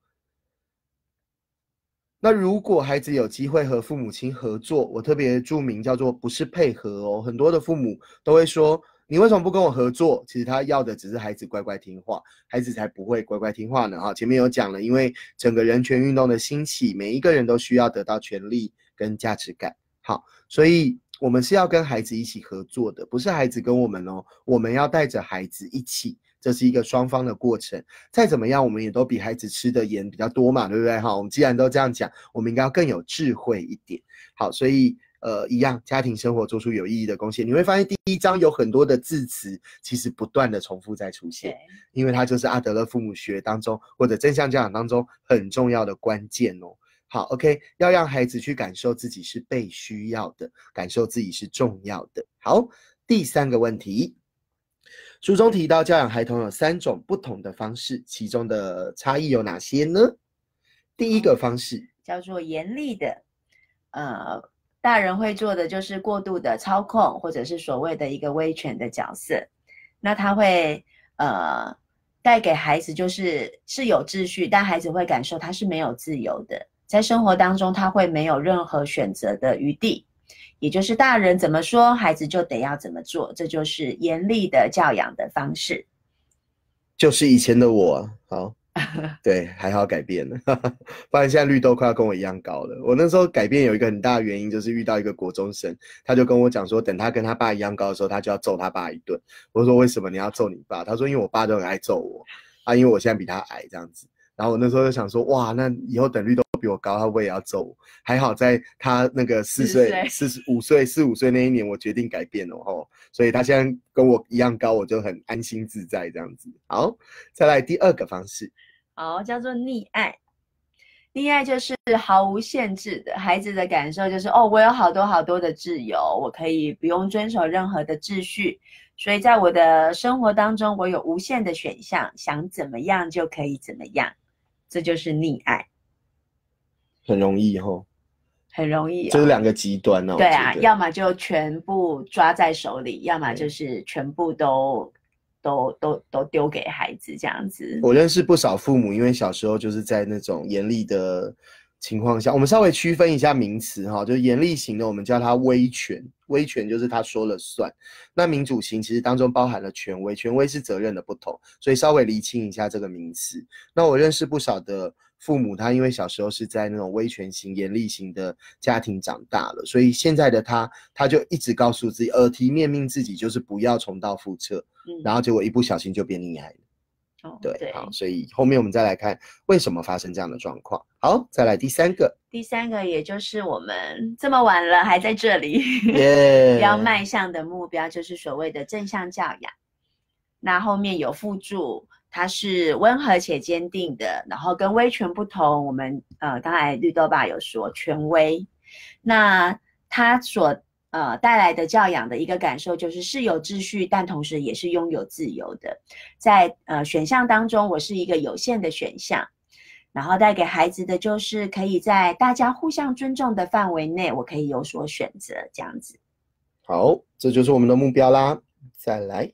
A: 那如果孩子有机会和父母亲合作，我特别注明叫做不是配合哦。很多的父母都会说，你为什么不跟我合作？其实他要的只是孩子乖乖听话，孩子才不会乖乖听话呢。啊，前面有讲了，因为整个人权运动的兴起，每一个人都需要得到权利跟价值感。好，所以我们是要跟孩子一起合作的，不是孩子跟我们哦，我们要带着孩子一起。这是一个双方的过程，再怎么样，我们也都比孩子吃的盐比较多嘛，对不对？哈，我们既然都这样讲，我们应该要更有智慧一点。好，所以呃，一样，家庭生活做出有意义的贡献，你会发现第一章有很多的字词，其实不断的重复在出现，因为它就是阿德勒父母学当中或者正向教养当中很重要的关键哦。好，OK，要让孩子去感受自己是被需要的，感受自己是重要的。好，第三个问题。书中提到教养孩童有三种不同的方式，其中的差异有哪些呢？第一个方式
B: 叫做严厉的，呃，大人会做的就是过度的操控，或者是所谓的一个威权的角色。那他会呃带给孩子就是是有秩序，但孩子会感受他是没有自由的，在生活当中他会没有任何选择的余地。也就是大人怎么说，孩子就得要怎么做，这就是严厉的教养的方式。
A: 就是以前的我，好，<laughs> 对，还好改变了，不然现在绿豆快要跟我一样高了。我那时候改变有一个很大的原因，就是遇到一个国中生，他就跟我讲说，等他跟他爸一样高的时候，他就要揍他爸一顿。我说为什么你要揍你爸？他说因为我爸都很爱揍我啊，因为我现在比他矮这样子。然后我那时候就想说，哇，那以后等绿豆比我高，他我也要揍我。还好在他那个四岁、四十五岁、四五岁那一年，我决定改变了吼，所以他现在跟我一样高，我就很安心自在这样子。好，再来第二个方式，
B: 好，叫做溺爱。溺爱就是毫无限制的，孩子的感受就是，哦，我有好多好多的自由，我可以不用遵守任何的秩序。所以在我的生活当中，我有无限的选项，想怎么样就可以怎么样。这就是溺爱，
A: 很容易吼，
B: 很容易，
A: 就是两个极端哦。
B: 对啊，要么就全部抓在手里，要么就是全部都都都都丢给孩子这样子。
A: 我认识不少父母，因为小时候就是在那种严厉的。情况下，我们稍微区分一下名词哈，就是严厉型的，我们叫它威权，威权就是他说了算。那民主型其实当中包含了权威，权威是责任的不同，所以稍微厘清一下这个名词。那我认识不少的父母，他因为小时候是在那种威权型、严厉型的家庭长大了，所以现在的他，他就一直告诉自己，耳提面命自己就是不要重蹈覆辙，然后结果一不小心就变厉害了。对，好，所以后面我们再来看为什么发生这样的状况。好，再来第三个，
B: 第三个也就是我们这么晚了还在这里要 <laughs> 迈向的目标，就是所谓的正向教养。那后面有附注，它是温和且坚定的，然后跟威权不同。我们呃，刚才绿豆爸有说权威，那他所。呃，带来的教养的一个感受就是是有秩序，但同时也是拥有自由的。在呃选项当中，我是一个有限的选项，然后带给孩子的就是可以在大家互相尊重的范围内，我可以有所选择，这样子。
A: 好，这就是我们的目标啦。再来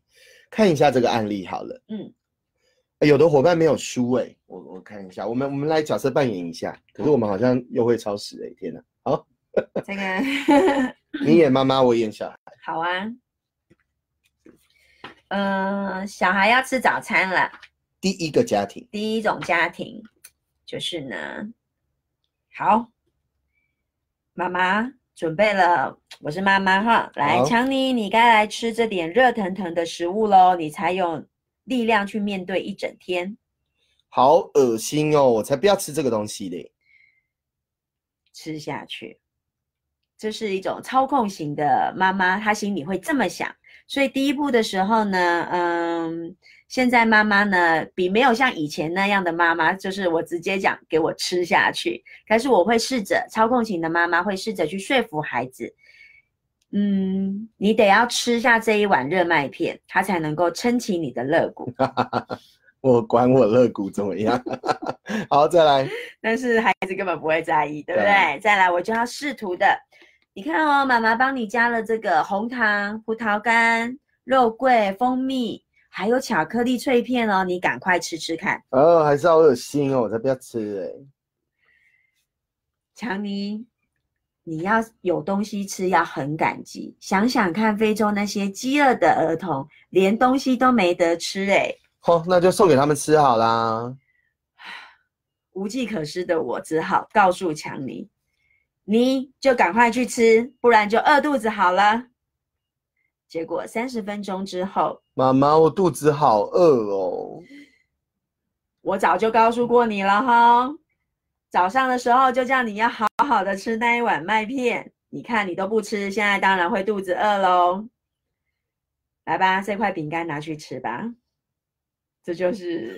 A: 看一下这个案例好了。嗯，有的伙伴没有输哎，我我看一下，我们我们来角色扮演一下，可是我们好像又会超时哎，天哪！好，
B: 这个。
A: 你演妈妈，我演小孩。
B: 好啊。嗯，小孩要吃早餐了。
A: 第一个家庭，
B: 第一种家庭，就是呢。好，妈妈准备了。我是妈妈哈，来，强尼，你该来吃这点热腾腾的食物喽，你才有力量去面对一整天。
A: 好恶心哦，我才不要吃这个东西嘞。
B: 吃下去。这是一种操控型的妈妈，她心里会这么想。所以第一步的时候呢，嗯，现在妈妈呢，比没有像以前那样的妈妈，就是我直接讲给我吃下去。但是我会试着操控型的妈妈会试着去说服孩子，嗯，你得要吃下这一碗热麦片，它才能够撑起你的肋骨。<laughs>
A: 我管我肋骨怎么样？<laughs> 好，再来。
B: 但是孩子根本不会在意，对不对？再来，我就要试图的。你看哦，妈妈帮你加了这个红糖、葡萄干、肉桂、蜂蜜，还有巧克力脆片哦，你赶快吃吃看。
A: 哦，还是好恶心哦，我才不要吃哎。
B: 强尼，你要有东西吃，要很感激。想想看，非洲那些饥饿的儿童，连东西都没得吃哎。
A: 好，那就送给他们吃好啦。
B: 无计可施的我，只好告诉强尼。你就赶快去吃，不然就饿肚子好了。结果三十分钟之后，
A: 妈妈，我肚子好饿哦。
B: 我早就告诉过你了哈，早上的时候就叫你要好好的吃那一碗麦片。你看你都不吃，现在当然会肚子饿喽。来吧，这块饼干拿去吃吧。这就是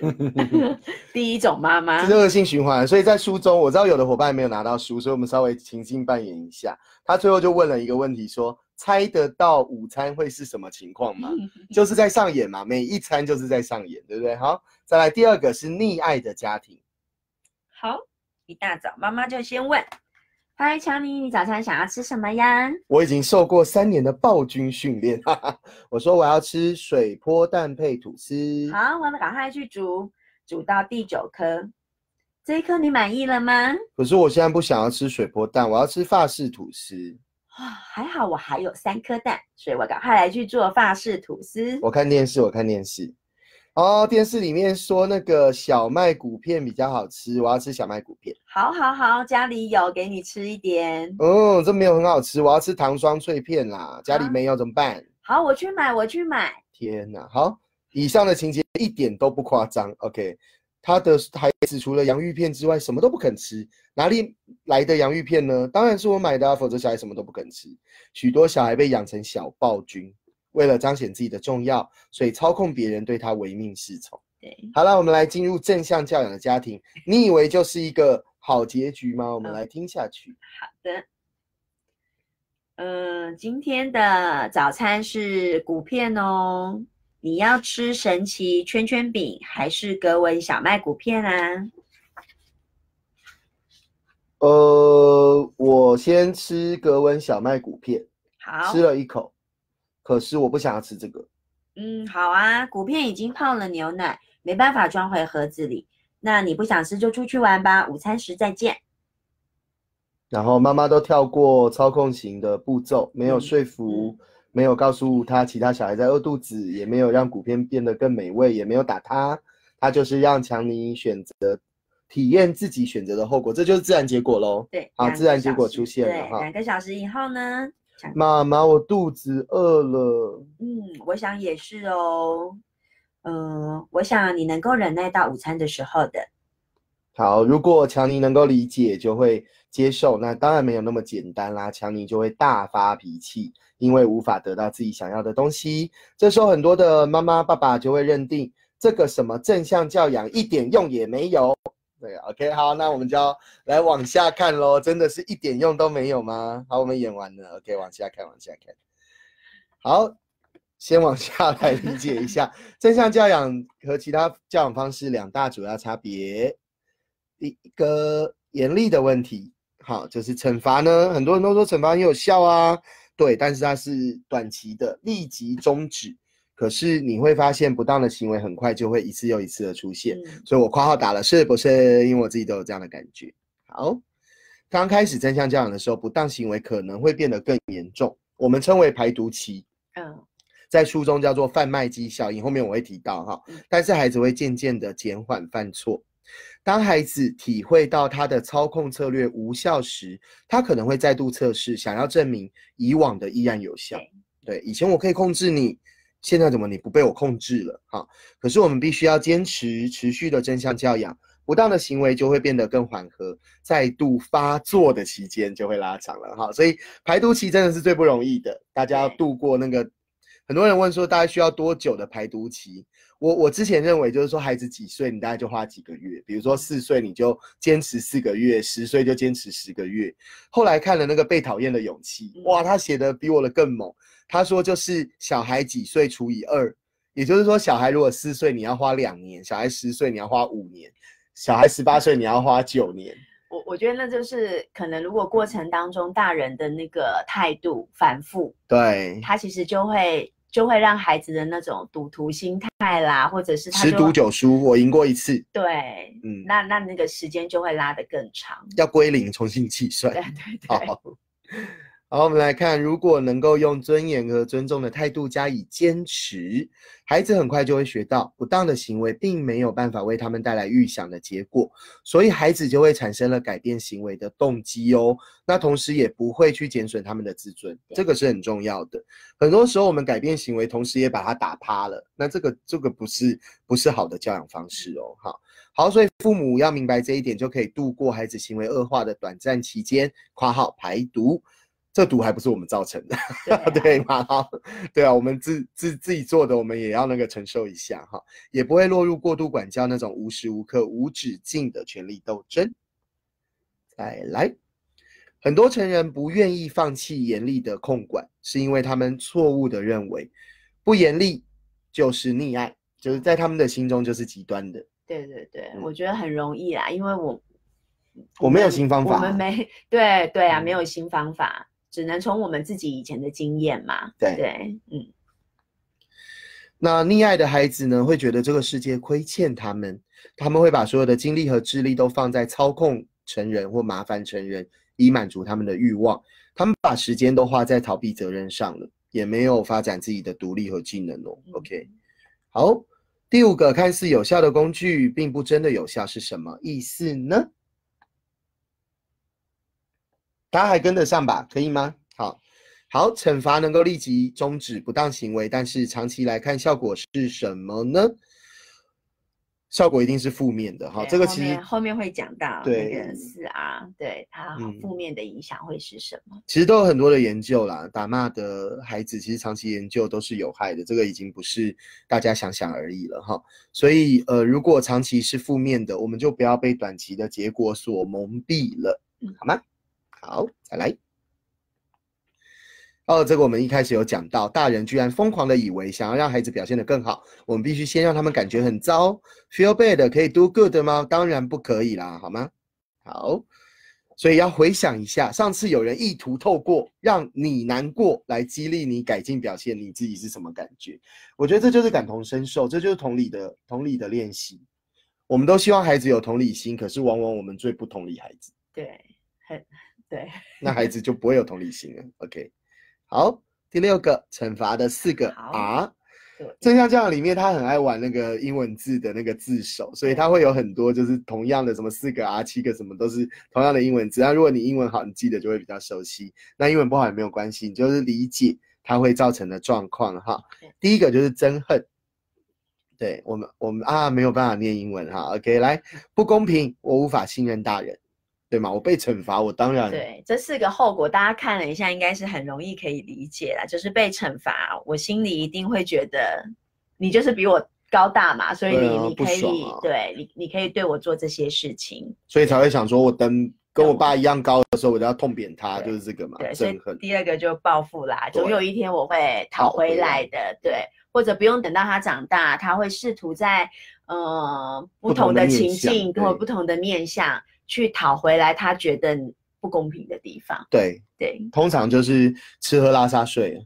B: <laughs> 第一种妈妈，
A: 这是恶性循环。所以在书中，我知道有的伙伴没有拿到书，所以我们稍微情境扮演一下。他最后就问了一个问题，说：“猜得到午餐会是什么情况吗？” <laughs> 就是在上演嘛，每一餐就是在上演，对不对？好，再来第二个是溺爱的家庭。
B: 好，一大早妈妈就先问。嗨，强尼，你早餐想要吃什么呀？
A: 我已经受过三年的暴君训练，哈哈。我说我要吃水波蛋配吐司。
B: 好，我们赶快去煮，煮到第九颗。这一颗你满意了吗？
A: 可是我现在不想要吃水波蛋，我要吃法式吐司。
B: 啊，还好我还有三颗蛋，所以我赶快来去做法式吐司。
A: 我看电视，我看电视。哦，电视里面说那个小麦谷片比较好吃，我要吃小麦谷片。
B: 好，好，好，家里有，给你吃一点。
A: 嗯，这没有很好吃，我要吃糖霜脆片啦。家里没有怎么办？
B: 好，我去买，我去买。
A: 天哪，好，以上的情节一点都不夸张。OK，他的孩子除了洋芋片之外，什么都不肯吃。哪里来的洋芋片呢？当然是我买的，否则小孩什么都不肯吃。许多小孩被养成小暴君。为了彰显自己的重要，所以操控别人对他唯命是从。
B: 对，
A: 好了，我们来进入正向教养的家庭。<laughs> 你以为就是一个好结局吗？我们来听下去。
B: 好的。嗯，今天的早餐是谷片哦。你要吃神奇圈圈饼还是格纹小麦谷片啊？
A: 呃，我先吃格纹小麦谷片。
B: 好，
A: 吃了一口。可是我不想要吃这个。
B: 嗯，好啊，骨片已经泡了牛奶，没办法装回盒子里。那你不想吃就出去玩吧，午餐时再见。
A: 然后妈妈都跳过操控型的步骤，没有
B: 嗯
A: 说服，没有告诉他其他小孩在饿肚子，也没有让骨片变得更美味，也没有打他，他就是让强尼选择体验自己选择的后果，这就是自然结果喽。
B: 对，
A: 好自然结果出现了
B: 两个小时以后呢？强
A: 妈妈，我肚子饿了。
B: 嗯，我想也是哦。嗯，我想你能够忍耐到午餐的时候的。
A: 好，如果强尼能够理解，就会接受。那当然没有那么简单啦，强尼就会大发脾气，因为无法得到自己想要的东西。这时候，很多的妈妈、爸爸就会认定这个什么正向教养一点用也没有。对，OK，好，那我们就要来往下看喽。真的是一点用都没有吗？好，我们演完了，OK，往下看，往下看。好，先往下来理解一下正向教养和其他教养方式两大主要差别。一个严厉的问题，好，就是惩罚呢，很多人都说惩罚很有效啊，对，但是它是短期的，立即终止。可是你会发现，不当的行为很快就会一次又一次的出现。
B: 嗯
A: 所以我括号打了是不是？因为我自己都有这样的感觉。好，刚开始真相教养的时候，不当行为可能会变得更严重，我们称为排毒期。
B: 嗯
A: 在书中叫做贩卖机效应，后面我会提到哈
B: 嗯。
A: 但是孩子会渐渐的减缓犯错。当孩子体会到他的操控策略无效时，他可能会再度测试，想要证明以往的依然有效。对，以前我可以控制你，现在怎么你不被我控制了？哈，可是我们必须要坚持持续的正向教养，不当的行为就会变得更缓和，再度发作的期间就会拉长了哈。所以排毒期真的是最不容易的，大家要度过那个。很多人问说，大概需要多久的排毒期？我我之前认为就是说，孩子几岁，你大概就花几个月。比如说四岁，你就坚持四个月；十岁就坚持十个月。后来看了那个被讨厌的勇气，哇，他写的比我的更猛。他说就是小孩几岁除以二，也就是说，小孩如果四岁，你要花两年；小孩十岁，你要花五年；小孩十八岁，你要花九年。
B: 我我觉得那就是可能，如果过程当中大人的那个态度反复，
A: 对，
B: 他其实就会就会让孩子的那种赌徒心态啦，或者是他
A: 十
B: 就
A: 赌九输，我赢过一次，
B: 对，
A: 嗯，
B: 那那那个时间就会拉得更长。
A: 要归零，重新计算
B: 对。对对，
A: 好，好，我们来看，如果能够用尊严和尊重的态度加以坚持，孩子很快就会学到，不当的行为并没有办法为他们带来预想的结果，所以孩子就会产生了改变行为的动机哦。那同时也不会去减损他们的自尊，这个是很重要的。很多时候我们改变行为，同时也把他打趴了，那这个这个不是不是好的教养方式哦。好，好，所以父母要明白这一点，就可以度过孩子行为恶化的短暂期间（括号排毒）。这毒还不是我们造成的，
B: 对啊 <laughs>
A: 对吗？好，对啊，我们自自自己做的，我们也要那个承受一下哈，也不会落入过度管教那种无时无刻无止境的权力斗争。再来，很多成人不愿意放弃严厉的控管，是因为他们错误的认为不严厉就是溺爱，就是在他们的心中就是极端的。
B: 对对对，
A: 嗯
B: 我觉得很容易啊，因为我
A: 我没有新方法
B: 我们没 <laughs> 对对啊，
A: 嗯
B: 没有新方法，只能从我们自己以前的经验嘛。
A: 对
B: 对，嗯，
A: 那溺爱的孩子呢，会觉得这个世界亏欠他们，他们会把所有的精力和智力都放在操控成人或麻烦成人，以满足他们的欲望。他们把时间都花在逃避责任上了，也没有发展自己的独立和技能哦。
B: 嗯
A: OK，好，第五个看似有效的工具，并不真的有效，是什么意思呢？大家还跟得上吧？可以吗？好。好，惩罚能够立即终止不当行为，但是长期来看，效果是什么呢？效果一定是负面的。哈，这个其实
B: 面后面会讲到那
A: 对
B: 个四 R，对它
A: 嗯
B: 负面的影响会是什么？
A: 其实都有很多的研究啦。打骂的孩子，其实长期研究都是有害的，这个已经不是大家想想而已了哈。所以呃，如果长期是负面的，我们就不要被短期的结果所蒙蔽了
B: 嗯，
A: 好吗？好，再来。哦，这个我们一开始有讲到，大人居然疯狂的以为想要让孩子表现得更好，我们必须先让他们感觉很糟，feel bad 可以 do good 吗？当然不可以啦，好吗？好，所以要回想一下，上次有人意图透过让你难过来激励你改进表现，你自己是什么感觉？我觉得这就是感同身受，这就是同理的同理的练习。我们都希望孩子有同理心，可是往往我们最不同理孩子。
B: 对，很对，<laughs>
A: 那孩子就不会有同理心了。OK，好，第六个惩罚的四个
B: 好
A: R。正向教养里面，他很爱玩那个英文字的那个字首，所以他会有很多就是同样的什么四个 R、七个什么都是同样的英文字。那如果你英文好，你记得就会比较熟悉。那英文不好也没有关系，你就是理解它会造成的状况哈。第一个就是憎恨，对我们我们啊没有办法念英文哈。OK，来不公平，我无法信任大人，对吗？我被惩罚，我当然
B: 对，这四个后果，大家看了一下，应该是很容易可以理解啦。就是被惩罚，我心里一定会觉得你就是比我高大嘛，所以你、
A: 啊
B: 你可以、对你你可以对我做这些事情。
A: 所以才会想说，我等跟我爸一样高的时候，我就要痛扁他，就是这个嘛，
B: 对，所以。第二个就报复啦，
A: 对
B: 总有一天我会讨回
A: 来
B: 来的，对，或者不用等到他长大，他会试图在呃不
A: 不同
B: 同的情境或
A: 对
B: 不同的面向去讨回来他觉得不公平的地方，
A: 对，
B: 对，
A: 通常就是吃喝拉撒睡，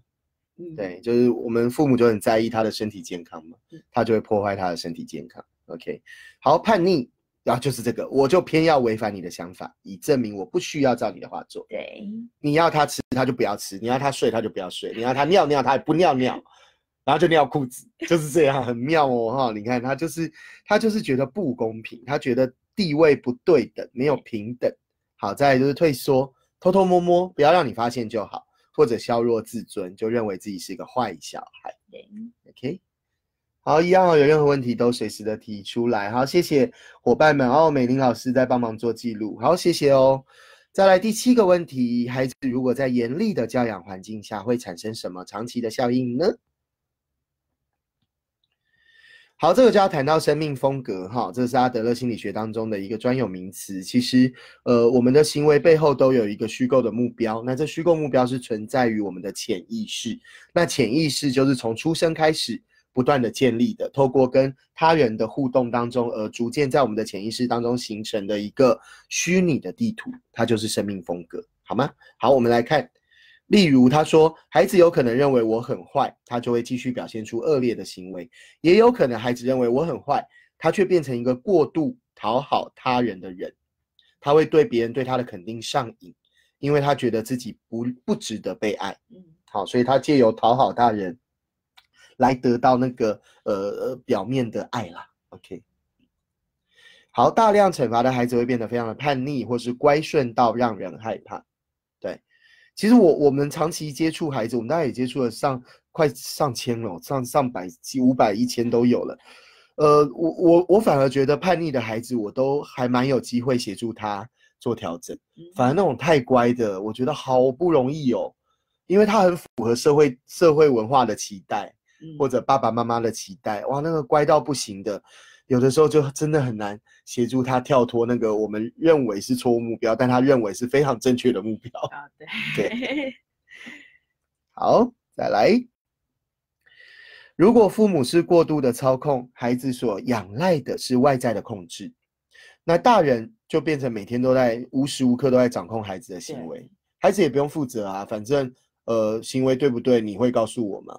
B: 嗯，
A: 对，就是我们父母就很在意他的身体健康嘛
B: 嗯，
A: 他就会破坏他的身体健康。OK，好，叛逆，然后就是这个，我就偏要违反你的想法，以证明我不需要照你的话做。
B: 对，
A: 你要他吃，他就不要吃；你要他睡，他就不要睡；你要他尿尿，他也不尿尿，然后就尿裤子，就是这样，很妙哦哈！你看他就是他就是觉得不公平，他觉得地位不对等，没有平等。好，再来就是退缩，偷偷摸摸，不要让你发现就好，或者削弱自尊，就认为自己是个坏小孩。
B: 对
A: ，OK，好，一样哦，有任何问题都随时的提出来。好，谢谢伙伴们哦，美玲老师在帮忙做记录，好，谢谢哦。再来第七个问题，孩子如果在严厉的教养环境下，会产生什么长期的效应呢？好，这个就要谈到生命风格哈，这是阿德勒心理学当中的一个专有名词。其实，呃，我们的行为背后都有一个虚构的目标，那这虚构目标是存在于我们的潜意识。那潜意识就是从出生开始不断的建立的，透过跟他人的互动当中，而逐渐在我们的潜意识当中形成的一个虚拟的地图，它就是生命风格，好吗？好，我们来看，例如他说，孩子有可能认为我很坏，他就会继续表现出恶劣的行为；也有可能孩子认为我很坏，他却变成一个过度讨好他人的人，他会对别人对他的肯定上瘾，因为他觉得自己不不值得被爱。
B: 嗯，
A: 好，所以他借由讨好他人来得到那个呃呃表面的爱啦。OK，好，大量惩罚的孩子会变得非常的叛逆，或是乖顺到让人害怕。对，其实我我们长期接触孩子，我们大概也接触了上快上千了，上上百、几五百、一千都有了。呃，我我我反而觉得叛逆的孩子，我都还蛮有机会协助他做调整。
B: 嗯
A: 反而那种太乖的，我觉得好不容易哦，因为他很符合社会社会文化的期待，
B: 嗯
A: 或者爸爸妈妈的期待。哇，那个乖到不行的，有的时候就真的很难协助他跳脱那个我们认为是错误目标，但他认为是非常正确的目标。
B: 啊，对，
A: 好，再来。如果父母是过度的操控，孩子所仰赖的是外在的控制，那大人就变成每天都在无时无刻都在掌控孩子的行为，孩子也不用负责啊，反正呃行为对不对你会告诉我吗？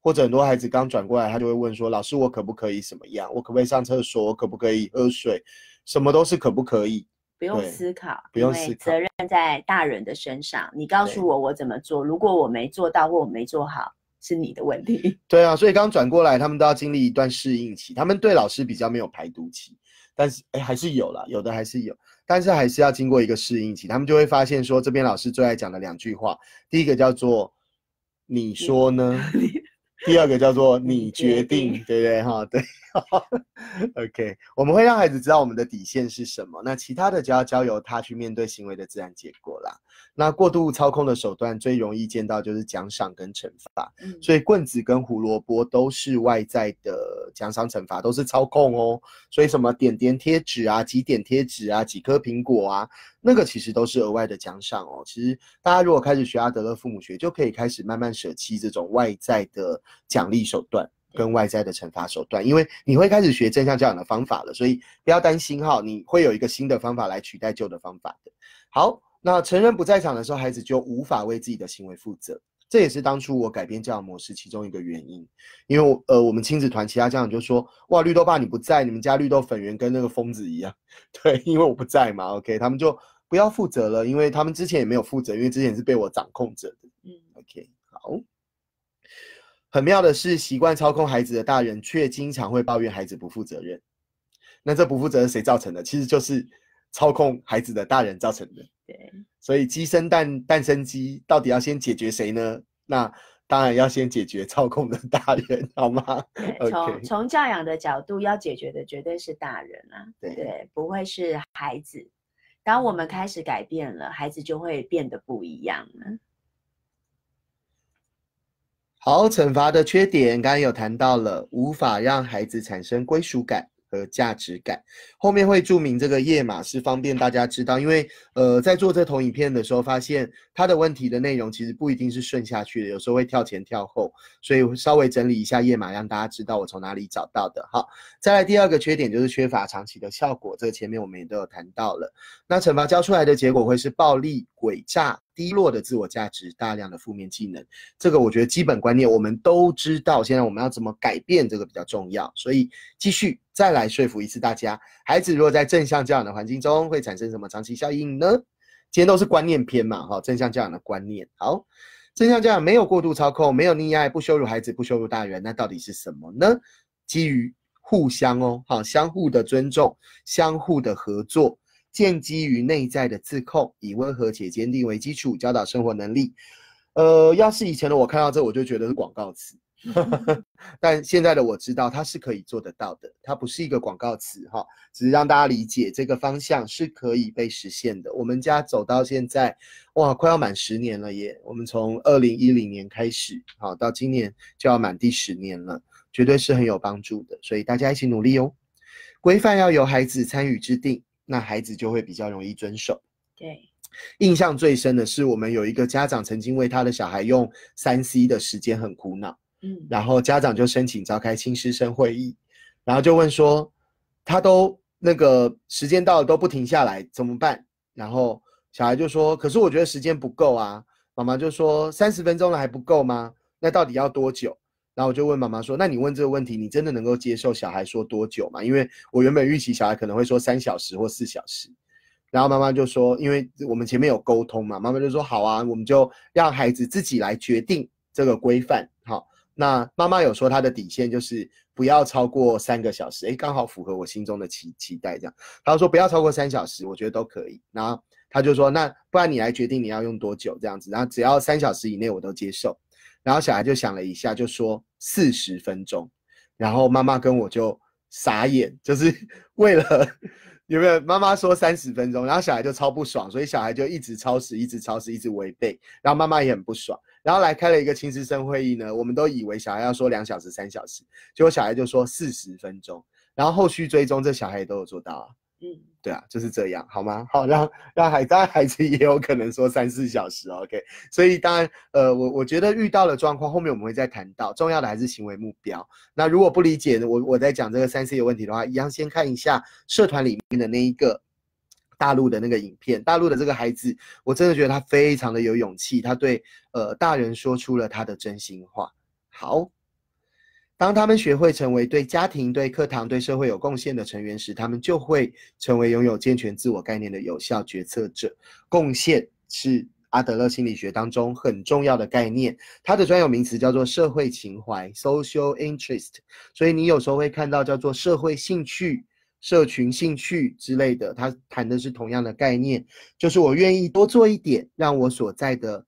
A: 或者很多孩子刚转过来，他就会问说：“老师，我可不可以什么样？我可不可以上厕所？我可不可以喝水？什么都是可不可以？”
B: 不用思考，
A: 不用思考
B: 责任在大人的身上。你告诉我我怎么做，如果我没做到或我没做好，是你的问题。
A: 对啊，所以刚转过来，他们都要经历一段适应期。他们对老师比较没有排毒期，但是哎，还是有了，有的还是有，但是还是要经过一个适应期。他们就会发现说，这边老师最爱讲的两句话，第一个叫做“你说呢”，<laughs> 第二个叫做“你决定”，对不对？哈，对。<laughs> OK，我们会让孩子知道我们的底线是什么，那其他的就要交由他去面对行为的自然结果啦。那过度操控的手段最容易见到就是奖赏跟惩罚。
B: 嗯，
A: 所以棍子跟胡萝卜都是外在的奖赏惩罚，都是操控哦。所以什么点点贴纸啊、几点贴纸啊、几颗苹果啊，那个其实都是额外的奖赏哦。其实大家如果开始学阿德勒父母学，就可以开始慢慢舍弃这种外在的奖励手段。跟外在的惩罚手段，因为你会开始学正向教养的方法了，所以不要担心哈，你会有一个新的方法来取代旧的方法的。好，那成人不在场的时候，孩子就无法为自己的行为负责。这也是当初我改变教养模式其中一个原因，因为呃，我们亲子团其他家长就说，哇，绿豆爸你不在，你们家绿豆粉圆跟那个疯子一样，<laughs> 对，因为我不在嘛，OK，他们就不要负责了，因为他们之前也没有负责，因为之前是被我掌控着的。
B: 嗯
A: ，OK，好。很妙的是，习惯操控孩子的大人却经常会抱怨孩子不负责任。那这不负责任谁造成的？其实就是操控孩子的大人造成的。
B: 对，
A: 所以鸡生蛋，蛋生鸡，到底要先解决谁呢？那当然要先解决操控的大人，好吗？
B: 对，<laughs> 从从教养的角度，要解决的绝对是大人啊，
A: 对
B: 对，不会是孩子。当我们开始改变了，孩子就会变得不一样了。
A: 好，惩罚的缺点刚刚有谈到了，无法让孩子产生归属感和价值感。后面会注明这个页码是方便大家知道，因为呃，在做这投影片的时候，发现他的问题的内容其实不一定是顺下去的，有时候会跳前跳后，所以稍微整理一下页码，让大家知道我从哪里找到的。好，再来第二个缺点就是缺乏长期的效果，这个前面我们也都有谈到了。那惩罚教出来的结果会是暴力、诡诈、低落的自我价值、大量的负面技能。这个我觉得基本观念我们都知道，现在我们要怎么改变这个比较重要。所以继续再来说服一次大家，孩子如果在正向教养的环境中会产生什么长期效应呢？今天都是观念篇嘛，哈，正向教养的观念。好，正向教养没有过度操控，没有溺爱，不羞辱孩子，不羞辱大人，那到底是什么呢？基于互相哦，好，相互的尊重，相互的合作，建基于内在的自控，以温和且坚定为基础，教导生活能力。呃，要是以前的我看到这，我就觉得是广告词，<laughs> 但现在的我知道它是可以做得到的，它不是一个广告词哈，只是让大家理解这个方向是可以被实现的。我们家走到现在，哇，快要满十年了耶！我们从二零一零年开始，好，到今年就要满第十年了，绝对是很有帮助的，所以大家一起努力哦。规范要由孩子参与制定，那孩子就会比较容易遵守。
B: 对，
A: 印象最深的是，我们有一个家长曾经为他的小孩用三 C 的时间很苦恼，
B: 嗯，
A: 然后家长就申请召开亲师生会议，然后就问说，他都那个时间到了都不停下来怎么办？然后小孩就说，可是我觉得时间不够啊。妈妈就说三十分钟了还不够吗？那到底要多久？然后我就问妈妈说，那你问这个问题，你真的能够接受小孩说多久吗？因为我原本预期小孩可能会说三小时或四小时。然后妈妈就说，因为我们前面有沟通嘛，妈妈就说好啊，我们就让孩子自己来决定这个规范。好，那妈妈有说她的底线就是不要超过三个小时，诶，刚好符合我心中的期期待。这样，她说不要超过三小时，我觉得都可以。然后她就说，那不然你来决定你要用多久这样子，然后只要三小时以内我都接受。然后小孩就想了一下，就说四十分钟。然后妈妈跟我就傻眼，就是 <laughs> 为了。有没有妈妈说三十分钟，然后小孩就超不爽，所以小孩就一直超时，一直超时，一直违背，然后妈妈也很不爽，然后来开了一个亲师生会议呢，我们都以为小孩要说两小时、三小时，结果小孩就说四十分钟，然后后续追踪这小孩也都有做到啊，
B: 嗯，
A: 对啊，就是这样，好吗？好，让让孩，当然孩子也有可能说三四小时，OK，所以当然，呃，我我觉得遇到了状况，后面我们会再谈到，重要的还是行为目标。那如果不理解，我我在讲这个三 C 的问题的话，一样先看一下社团里面的那一个大陆的那个影片，大陆的这个孩子，我真的觉得他非常的有勇气，他对呃大人说出了他的真心话。好。当他们学会成为对家庭、对课堂、对社会有贡献的成员时，他们就会成为拥有健全自我概念的有效决策者。贡献是阿德勒心理学当中很重要的概念，它的专有名词叫做社会情怀 （social interest）。所以你有时候会看到叫做社会兴趣、社群兴趣之类的，它谈的是同样的概念，就是我愿意多做一点，让我所在的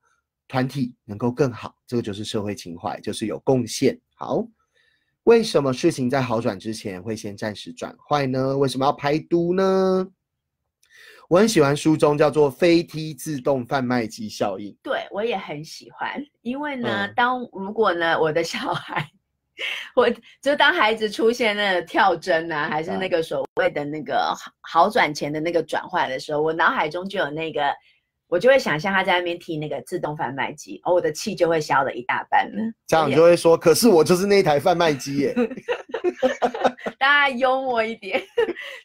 A: 团体能够更好。这个就是社会情怀，就是有贡献。好。为什么事情在好转之前会先暂时转坏呢？为什么要排毒呢？我很喜欢书中叫做“飞梯自动贩卖机效应
B: 对我也很喜欢，因为呢，
A: 嗯
B: 当如果呢我的小孩，<laughs> 我就当孩子出现那个跳针啊，还是那
A: 嗯
B: 个所谓的那个好好转前的那个转换的时候，我脑海中就有那个，我就会想象他在那边踢那个自动贩卖机，哦，我的气就会消了一大半了。”，
A: 家长就会说：“可是我就是那一台贩卖机耶。<laughs>
B: 大家幽默一点，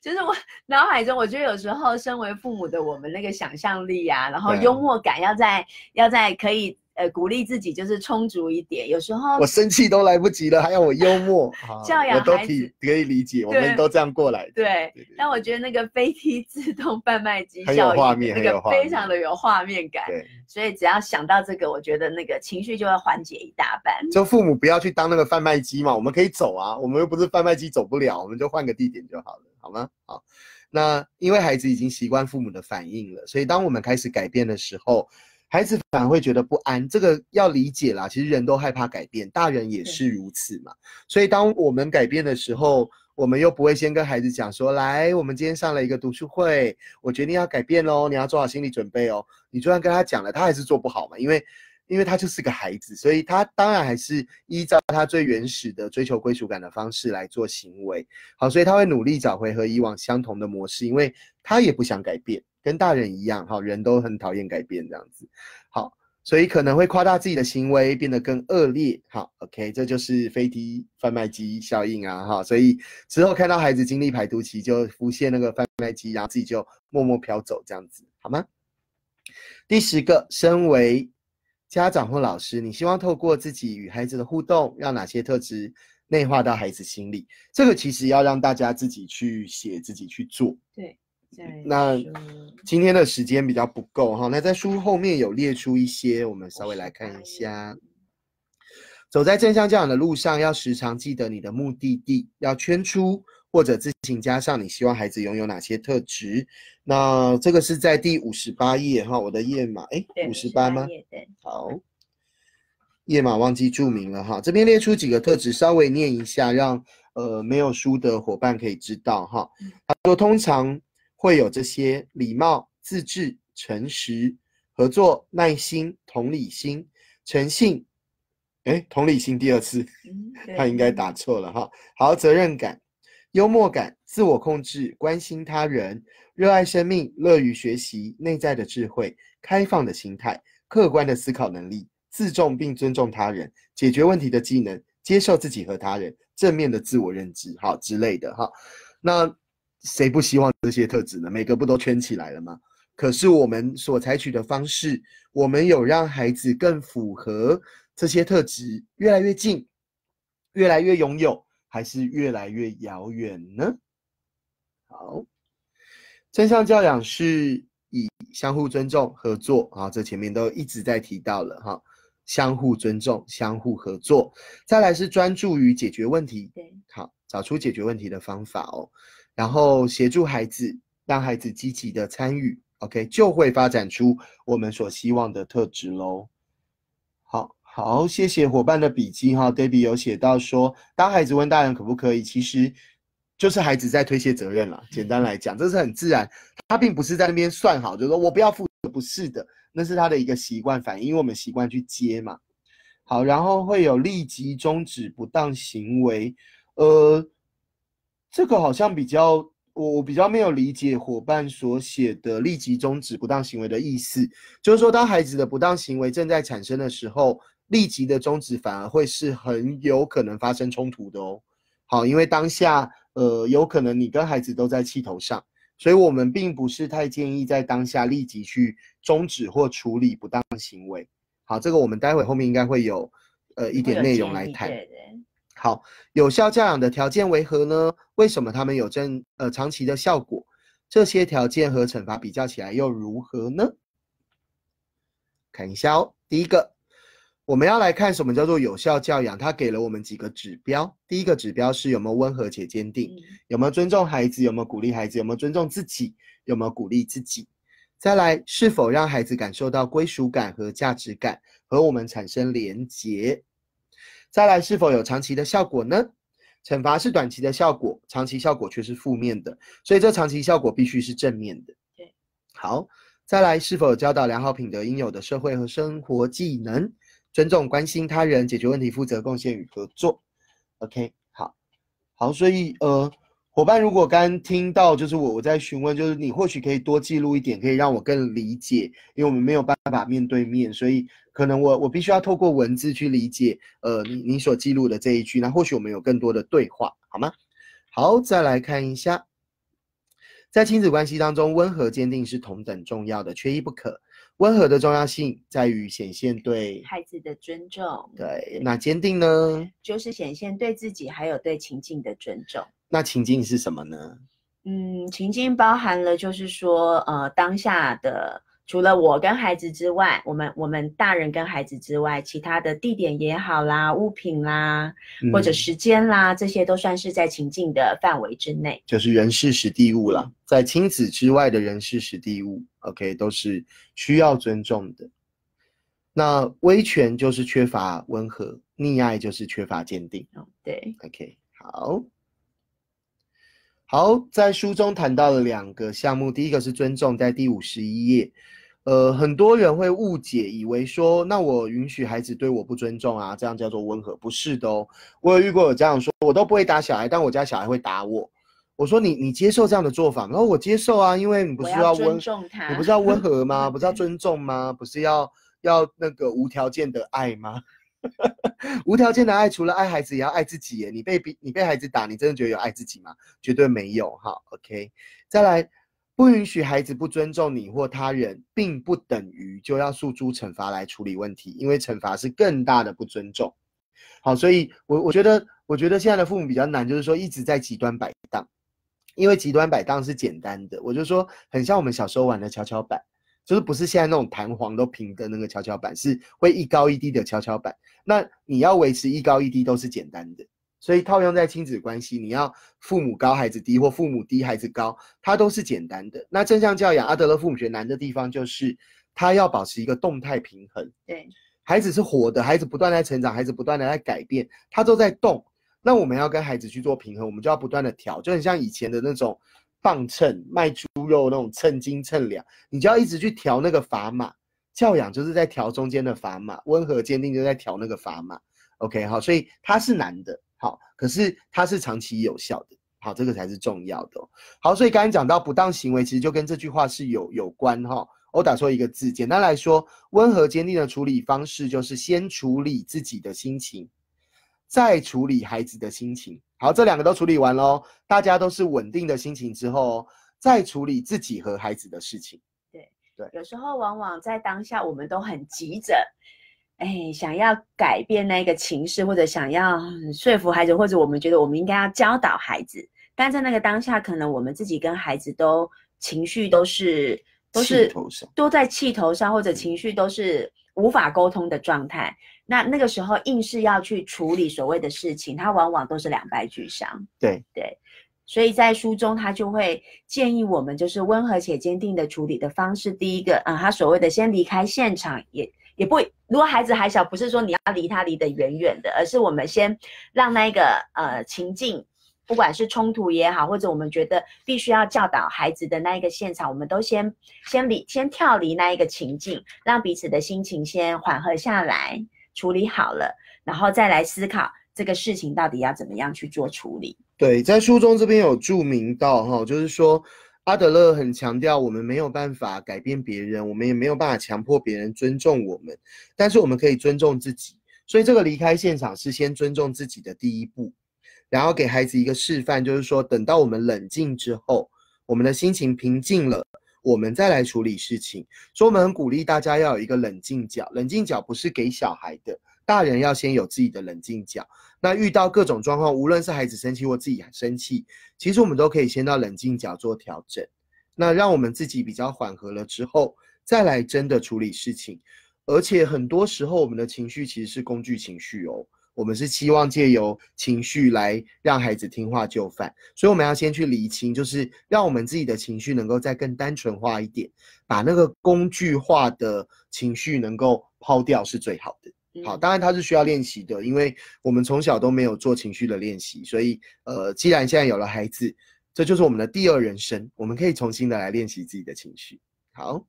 B: 就是我脑海中，我觉得有时候身为父母的我们那个想象力啊，然后幽默感要在要在可以呃鼓励自己就是充足一点。有时候
A: 我生气都来不及了，还要我幽默，<laughs> 好
B: 教养
A: 我都
B: 孩
A: 可以
B: 子
A: 可以理解，我们都这样过来的。
B: 对但我觉得那个飞机自动贩卖机
A: 很有
B: 效应
A: 画面
B: 那个非常的有画面感，
A: 对，
B: 所以只要想到这个，我觉得那个情绪就会缓解一大半。
A: 就父母不要去当那个贩卖机嘛，我们可以走啊，我们又不是贩卖机走不了，我们就换个地点就好了，好吗？好，那因为孩子已经习惯父母的反应了，所以当我们开始改变的时候，孩子反而会觉得不安。这个要理解啦，其实人都害怕改变，大人也是如此嘛。所以当我们改变的时候，我们又不会先跟孩子讲说，来，我们今天上了一个读书会，我决定要改变喽，你要做好心理准备哦。你就算跟他讲了，他还是做不好嘛，因为因为他就是个孩子，所以他当然还是依照他最原始的追求归属感的方式来做行为。好，所以他会努力找回和以往相同的模式，因为他也不想改变，跟大人一样，哈，人都很讨厌改变这样子。好，所以可能会夸大自己的行为，变得更恶劣。好，OK，这就是飞机贩卖机效应啊，哈，所以之后看到孩子经历排毒期，就浮现那个贩卖机，然后自己就默默飘走这样子，好吗？第十个，身为家长或老师，你希望透过自己与孩子的互动，让哪些特质内化到孩子心里？这个其实要让大家自己去写，自己去做。
B: 对，
A: 那今天的时间比较不够哈，那在书后面有列出一些，我们稍微来看一下。走在正向教养的路上，要时常记得你的目的地，要圈出或者自行加上你希望孩子拥有哪些特质。那这个是在第五十八页哈，我的页码哎，
B: 对
A: 五十八吗？好，页码忘记注明了哈，这边列出几个特质，稍微念一下，让呃没有书的伙伴可以知道哈
B: 嗯。
A: 他说通常会有这些礼貌、自制、诚实、合作、耐心、同理心、诚信。哎，同理心第二次，
B: 嗯，
A: 他应该打错了哈。好，责任感、幽默感、自我控制、关心他人、热爱生命、乐于学习、内在的智慧、开放的心态、客观的思考能力、自重并尊重他人、解决问题的技能、接受自己和他人、正面的自我认知，好之类的哈。那谁不希望这些特质呢？每个不都圈起来了吗？可是我们所采取的方式，我们有让孩子更符合这些特质，越来越近，越来越拥有，还是越来越遥远呢？好，正向教养是以相互尊重、合作啊，这前面都一直在提到了哈，相互尊重、相互合作。再来是专注于解决问题，
B: 对，
A: 好，找出解决问题的方法哦，然后协助孩子，让孩子积极的参与，OK，就会发展出我们所希望的特质喽。好好，谢谢伙伴的笔记哈，Debbie 有写到说，当孩子问大人可不可以，其实就是孩子在推卸责任了。简单来讲，这是很自然，他并不是在那边算好，就是说我不要负责，不是的，那是他的一个习惯反应，因为我们习惯去接嘛。好，然后会有立即终止不当行为，呃，这个好像比较我我比较没有理解伙伴所写的立即终止不当行为的意思，就是说当孩子的不当行为正在产生的时候，立即的终止反而会是很有可能发生冲突的哦。好，因为当下呃有可能你跟孩子都在气头上，所以我们并不是太建议在当下立即去终止或处理不当行为。好，这个我们待会后面应该会有呃一点内容来谈。
B: 对对，
A: 好，有效教养的条件为何呢？为什么他们有正呃长期的效果？这些条件和惩罚比较起来又如何呢？看一下哦，第一个，我们要来看什么叫做有效教养，它给了我们几个指标。第一个指标是有没有温和且坚定，
B: 嗯
A: 有没有尊重孩子，有没有鼓励孩子，有没有尊重自己，有没有鼓励自己。再来，是否让孩子感受到归属感和价值感，和我们产生连结。再来，是否有长期的效果呢？惩罚是短期的效果，长期效果却是负面的，所以这长期效果必须是正面的。
B: 对，
A: 好，再来，是否有教导良好品德应有的社会和生活技能？尊重、关心他人、解决问题、负责、贡献与合作。OK，好，好，所以呃，伙伴如果刚听到就是我我在询问，就是你或许可以多记录一点，可以让我更理解，因为我们没有办法面对面，所以可能我我必须要透过文字去理解，呃，你你所记录的这一句，那或许我们有更多的对话，好吗？好，再来看一下，在亲子关系当中，温和坚定是同等重要的，缺一不可。温和的重要性在于显现对
B: 孩子的尊重，
A: 对，那坚定呢？
B: 就是显现对自己还有对情境的尊重。
A: 那情境是什么呢？
B: 嗯，情境包含了就是说，呃，当下的。除了我跟孩子之外，我们我们大人跟孩子之外，其他的地点也好啦，物品啦，或者时间啦，这些都算是在情境的范围之内，
A: 就是人事实地物了。在亲子之外的人事实地物，OK，都是需要尊重的。那威权就是缺乏温和，溺爱就是缺乏坚定。
B: 对
A: ，OK，好，好，在书中谈到了两个项目，第一个是尊重，在第五十一页。呃，很多人会误解，以为说，那我允许孩子对我不尊重啊，这样叫做温和？不是的哦。我有遇过有这样说，我都不会打小孩，但我家小孩会打我。我说你你接受这样的做法？然后我接受啊，因为你不是要温，你不是要温和吗？<laughs> 不是要尊重吗？不是要要那个无条件的爱吗？<laughs> 无条件的爱，除了爱孩子，也要爱自己。耶你被你被孩子打，你真的觉得有爱自己吗？绝对没有哈。OK，再来。不允许孩子不尊重你或他人，并不等于就要诉诸惩罚来处理问题，因为惩罚是更大的不尊重。好，所以我我觉得，我觉得现在的父母比较难，就是说一直在极端摆荡，因为极端摆荡是简单的，我就说很像我们小时候玩的跷跷板，就是不是现在那种弹簧都平的那个跷跷板，是会一高一低的跷跷板。那你要维持一高一低都是简单的。所以套用在亲子关系，你要父母高孩子低，或父母低孩子高，它都是简单的。那正向教养，阿德勒父母学难的地方就是，他要保持一个动态平衡。
B: 对，
A: 孩子是活的，孩子不断在成长，孩子不断的在改变，他都在动。那我们要跟孩子去做平衡，我们就要不断的调，就很像以前的那种磅秤卖猪肉那种称斤称两，你就要一直去调那个砝码。教养就是在调中间的砝码，温和坚定就在调那个砝码。OK，好，所以它是难的。好，可是它是长期有效的，好，这个才是重要的。好，所以刚才讲到不当行为，其实就跟这句话是有有关哈。我打错一个字，简单来说，温和坚定的处理方式就是先处理自己的心情，再处理孩子的心情。好，这两个都处理完喽，大家都是稳定的心情之后，再处理自己和孩子的事情。
B: 对对，有时候往往在当下，我们都很急着。哎，想要改变那个情势，或者想要说服孩子，或者我们觉得我们应该要教导孩子，但在那个当下，可能我们自己跟孩子都情绪都是都是都在气头上，或者情绪都是无法沟通的状态。那那个时候硬是要去处理所谓的事情，他往往都是两败俱伤。
A: 对
B: 对，所以在书中他就会建议我们，就是温和且坚定的处理的方式。第一个嗯，他所谓的先离开现场也。也不，如果孩子还小，不是说你要离他离得远远的，而是我们先让那个呃情境，不管是冲突也好，或者我们觉得必须要教导孩子的那一个现场，我们都先先离先跳离那一个情境，让彼此的心情先缓和下来，处理好了，然后再来思考这个事情到底要怎么样去做处理。
A: 对，在书中这边有注明到哈，就是说。阿德勒很强调，我们没有办法改变别人，我们也没有办法强迫别人尊重我们，但是我们可以尊重自己。所以这个离开现场是先尊重自己的第一步，然后给孩子一个示范，就是说，等到我们冷静之后，我们的心情平静了，我们再来处理事情。所以我们很鼓励大家要有一个冷静角，冷静角不是给小孩的。大人要先有自己的冷静角。那遇到各种状况，无论是孩子生气或自己生气，其实我们都可以先到冷静角做调整。那让我们自己比较缓和了之后，再来真的处理事情。而且很多时候，我们的情绪其实是工具情绪哦。我们是希望借由情绪来让孩子听话就范，所以我们要先去理清，就是让我们自己的情绪能够再更单纯化一点，把那个工具化的情绪能够抛掉是最好的。好，当然它是需要练习的，因为我们从小都没有做情绪的练习，所以呃，既然现在有了孩子，这就是我们的第二人生，我们可以重新的来练习自己的情绪。好，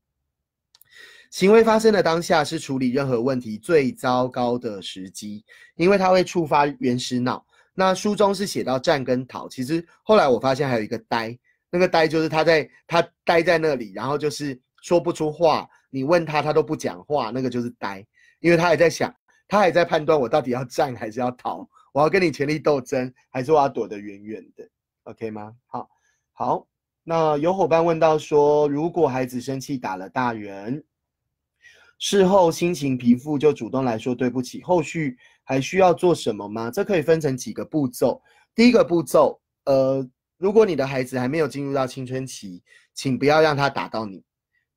A: 行为发生的当下是处理任何问题最糟糕的时机，因为它会触发原始脑。那书中是写到战跟逃，其实后来我发现还有一个呆，那个呆就是他在他呆在那里，然后就是说不出话，你问他他都不讲话，那个就是呆。因为他还在想，他还在判断我到底要战还是要逃，我要跟你全力斗争，还是我要躲得远远的，OK 吗？好，好，那有伙伴问到说，如果孩子生气打了大人，事后心情平复就主动来说对不起，后续还需要做什么吗？这可以分成几个步骤。第一个步骤，呃，如果你的孩子还没有进入到青春期，请不要让他打到你，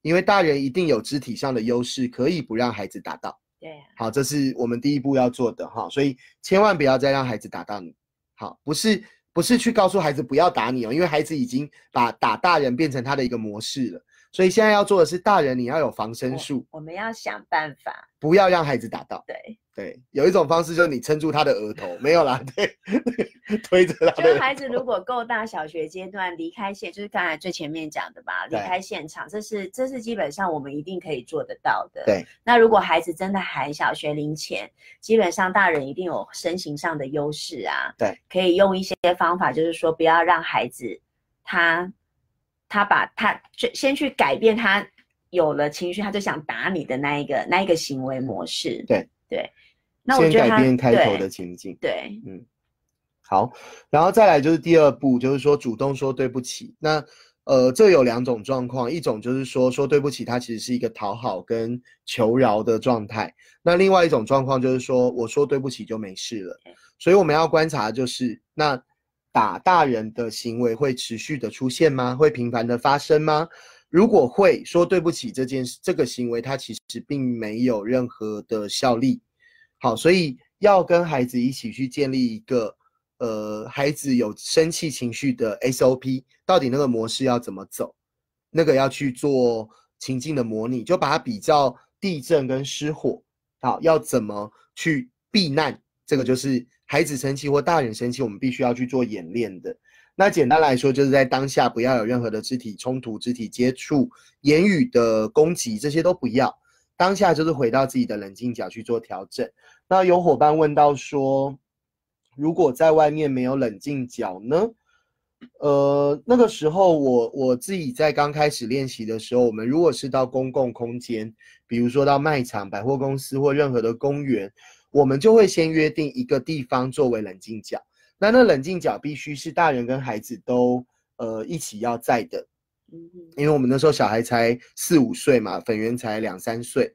A: 因为大人一定有肢体上的优势，可以不让孩子打到。
B: 对，
A: 好，这是我们第一步要做的哈，所以千万不要再让孩子打到你。好，不是不是去告诉孩子不要打你哦，因为孩子已经把打大人变成他的一个模式了。所以现在要做的是，大人你要有防身术，
B: 我们要想办法，
A: 不要让孩子打到。
B: 对
A: 对，有一种方式就是你撑住他的额头，没有啦，对，推着他。
B: 就孩子如果够大，小学阶段离开现，就是刚才最前面讲的吧，离开现场，这是这是基本上我们一定可以做得到的。
A: 对。
B: 那如果孩子真的还小学龄前，基本上大人一定有身形上的优势啊。
A: 对。
B: 可以用一些方法，就是说不要让孩子他。他把他就先去改变他有了情绪，他就想打你的那一个那一个行为模式。
A: 对
B: 对，那我觉得
A: 改变开头的情景。
B: 对，
A: 嗯，好，然后再来就是第二步，就是说主动说对不起。那呃，这有两种状况，一种就是说说对不起，它其实是一个讨好跟求饶的状态。那另外一种状况就是说我说对不起就没事了。所以我们要观察就是那。打大人的行为会持续的出现吗？会频繁的发生吗？如果会说对不起这件事，这个行为它其实并没有任何的效力。好，所以要跟孩子一起去建立一个，呃，孩子有生气情绪的 SOP，到底那个模式要怎么走？那个要去做情境的模拟，就把它比较地震跟失火，好，要怎么去避难？这个就是。孩子生气或大人生气，我们必须要去做演练的。那简单来说，就是在当下不要有任何的肢体冲突、肢体接触、言语的攻击，这些都不要。当下就是回到自己的冷静角去做调整。那有伙伴问到说，如果在外面没有冷静角呢？呃，那个时候我我自己在刚开始练习的时候，我们如果是到公共空间，比如说到卖场、百货公司或任何的公园。我们就会先约定一个地方作为冷静角，那那冷静角必须是大人跟孩子都呃一起要在的，因为我们那时候小孩才四五岁嘛，粉圆才两三岁，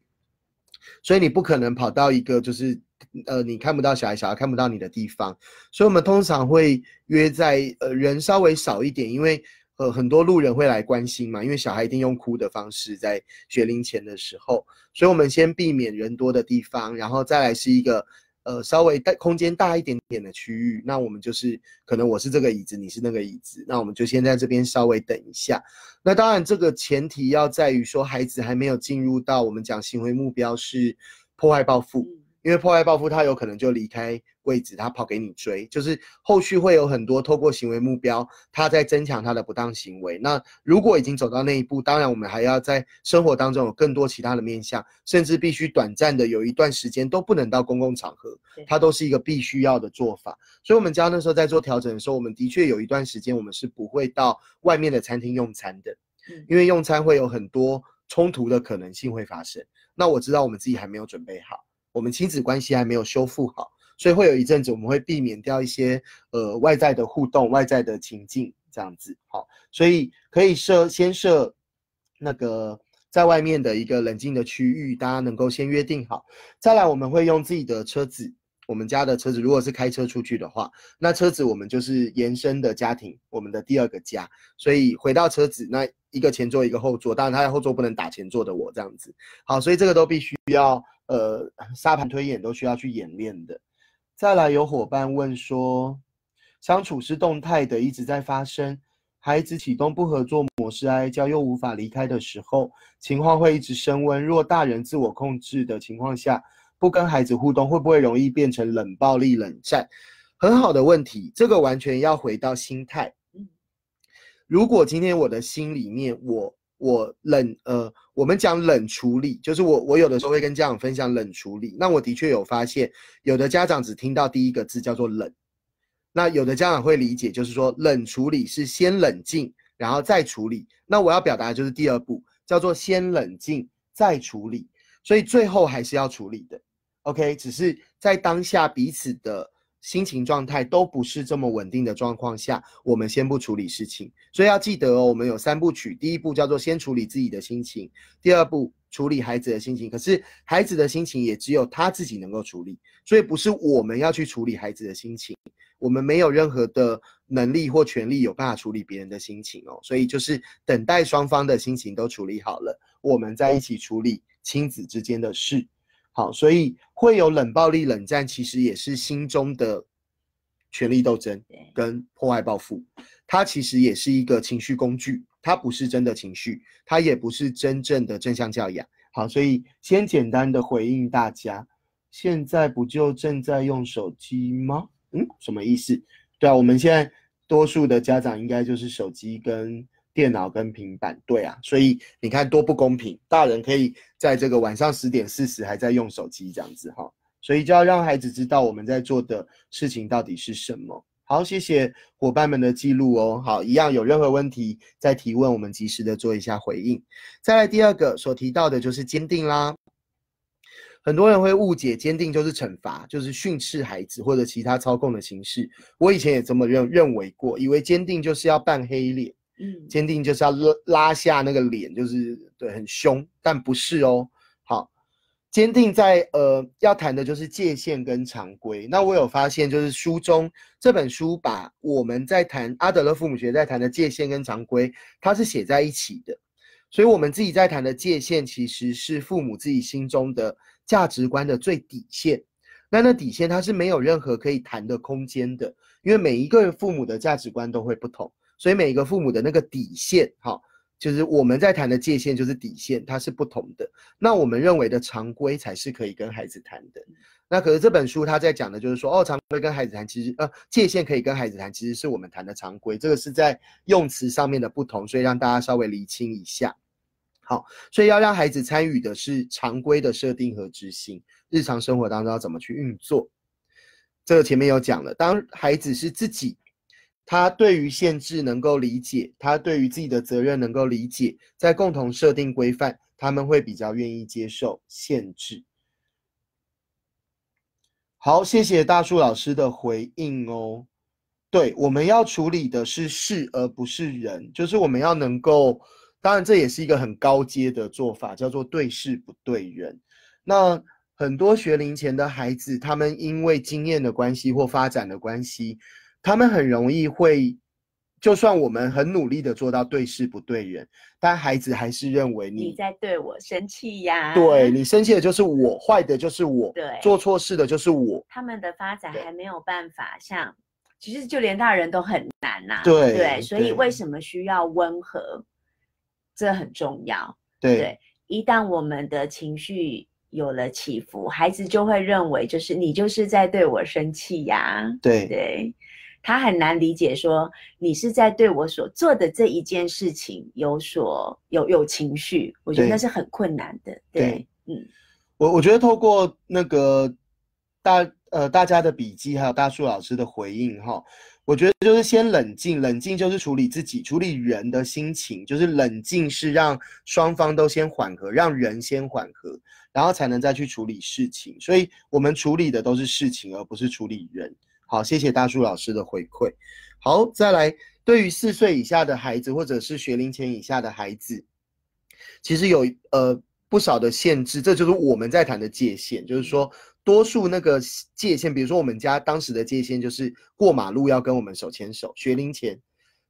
A: 所以你不可能跑到一个就是呃你看不到小孩，小孩看不到你的地方，所以我们通常会约在呃人稍微少一点，因为。呃，很多路人会来关心嘛，因为小孩一定用哭的方式在学龄前的时候，所以我们先避免人多的地方，然后再来是一个呃稍微大空间大一点点的区域。那我们就是可能我是这个椅子，你是那个椅子，那我们就先在这边稍微等一下。那当然，这个前提要在于说孩子还没有进入到我们讲行为目标是破坏报复。因为破坏报复，他有可能就离开位置，他跑给你追，就是后续会有很多透过行为目标，他在增强他的不当行为。那如果已经走到那一步，当然我们还要在生活当中有更多其他的面向，甚至必须短暂的有一段时间都不能到公共场合，它都是一个必须要的做法。所以我们家那时候在做调整的时候，我们的确有一段时间我们是不会到外面的餐厅用餐的，因为用餐会有很多冲突的可能性会发生。那我知道我们自己还没有准备好。我们亲子关系还没有修复好，所以会有一阵子我们会避免掉一些呃外在的互动、外在的情境这样子。好，所以可以设先设那个在外面的一个冷静的区域，大家能够先约定好。再来，我们会用自己的车子，我们家的车子，如果是开车出去的话，那车子我们就是延伸的家庭，我们的第二个家。所以回到车子，那一个前座一个后座，当然他在后座不能打前座的我这样子。好，所以这个都必须要。呃，沙盘推演都需要去演练的。再来，有伙伴问说，相处是动态的，一直在发生。孩子启动不合作模式，哀叫又无法离开的时候，情况会一直升温。若大人自我控制的情况下，不跟孩子互动，会不会容易变成冷暴力、冷战？很好的问题，这个完全要回到心态。如果今天我的心里面我。我冷呃，我们讲冷处理，就是我我有的时候会跟家长分享冷处理。那我的确有发现，有的家长只听到第一个字叫做冷，那有的家长会理解，就是说冷处理是先冷静然后再处理。那我要表达的就是第二步，叫做先冷静再处理，所以最后还是要处理的。OK，只是在当下彼此的。心情状态都不是这么稳定的状况下，我们先不处理事情。所以要记得哦，我们有三部曲，第一步叫做先处理自己的心情，第二步处理孩子的心情，可是孩子的心情也只有他自己能够处理，所以不是我们要去处理孩子的心情，我们没有任何的能力或权利有办法处理别人的心情哦，所以就是等待双方的心情都处理好了，我们再一起处理亲子之间的事。好，所以会有冷暴力、冷战，其实也是心中的权力斗争跟破坏报复。它其实也是一个情绪工具，它不是真的情绪，它也不是真正的正向教养。好，所以先简单的回应大家，现在不就正在用手机吗？嗯，什么意思？对啊，我们现在多数的家长应该就是手机跟。电脑跟平板，对啊，所以你看多不公平，大人可以在这个晚上十点四十还在用手机这样子哈，所以就要让孩子知道我们在做的事情到底是什么。好，谢谢伙伴们的记录哦。好，一样有任何问题再提问，我们及时的做一下回应。再来第二个所提到的就是坚定啦，很多人会误解坚定就是惩罚，就是训斥孩子或者其他操控的形式。我以前也这么认认为过，以为坚定就是要扮黑脸。嗯，坚定就是要拉拉下那个脸，就是对很凶，但不是哦。好，坚定在呃要谈的就是界限跟常规。那我有发现，就是书中这本书把我们在谈阿德勒父母学在谈的界限跟常规，它是写在一起的。所以，我们自己在谈的界限，其实是父母自己心中的价值观的最底线。那那底线它是没有任何可以谈的空间的，因为每一个父母的价值观都会不同。所以每一个父母的那个底线，哈，就是我们在谈的界限，就是底线，它是不同的。那我们认为的常规才是可以跟孩子谈的。那可是这本书他在讲的就是说，哦，常规跟孩子谈，其实呃，界限可以跟孩子谈，其实是我们谈的常规。这个是在用词上面的不同，所以让大家稍微厘清一下。好，所以要让孩子参与的是常规的设定和执行，日常生活当中要怎么去运作。这个前面有讲了，当孩子是自己。他对于限制能够理解，他对于自己的责任能够理解，在共同设定规范，他们会比较愿意接受限制。好，谢谢大树老师的回应哦。对，我们要处理的是事，而不是人，就是我们要能够，当然这也是一个很高阶的做法，叫做对事不对人。那很多学龄前的孩子，他们因为经验的关系或发展的关系。他们很容易会，就算我们很努力的做到对事不对人，但孩子还是认为
B: 你在对我生气呀。
A: 对 <laughs> 你生气的就是我，坏的就是我，
B: 对，
A: 做错事的就是我。
B: 他们的发展还没有办法像，其实就连大人都很难呐。
A: 对
B: 对，所以为什么需要温和？这很重要。
A: 对，
B: 一旦我们的情绪有了起伏，孩子就会认为就是你就是在对我生气呀。
A: 对
B: 对。他很难理解，说你是在对我所做的这一件事情有所有有情绪，我觉得那是很困难的。对，嗯，
A: 我我觉得透过那个大呃大家的笔记，还有大树老师的回应哈，我觉得就是先冷静，冷静就是处理自己，处理人的心情，就是冷静是让双方都先缓和，让人先缓和，然后才能再去处理事情。所以我们处理的都是事情，而不是处理人。好，谢谢大树老师的回馈。好，再来，对于四岁以下的孩子，或者是学龄前以下的孩子，其实有呃不少的限制，这就是我们在谈的界限。就是说，多数那个界限，比如说我们家当时的界限就是过马路要跟我们手牵手。学龄前，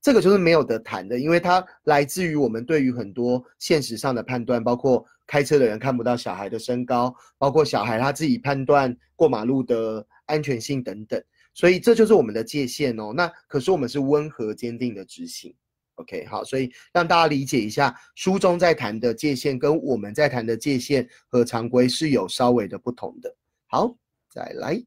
A: 这个就是没有得谈的，因为它来自于我们对于很多现实上的判断，包括开车的人看不到小孩的身高，包括小孩他自己判断过马路的安全性等等。所以这就是我们的界限哦。那可是我们是温和坚定的执行，OK，好，所以让大家理解一下，书中在谈的界限跟我们在谈的界限和常规是有稍微的不同的。好，再来，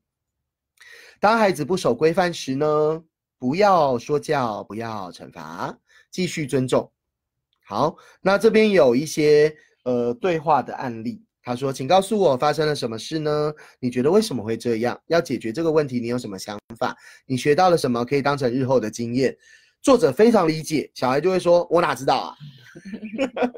A: 当孩子不守规范时呢，不要说教，不要惩罚，继续尊重。好，那这边有一些呃对话的案例。他说：“请告诉我发生了什么事呢？你觉得为什么会这样？要解决这个问题，你有什么想法？你学到了什么可以当成日后的经验？”作者非常理解，小孩就会说：“我哪知道啊？”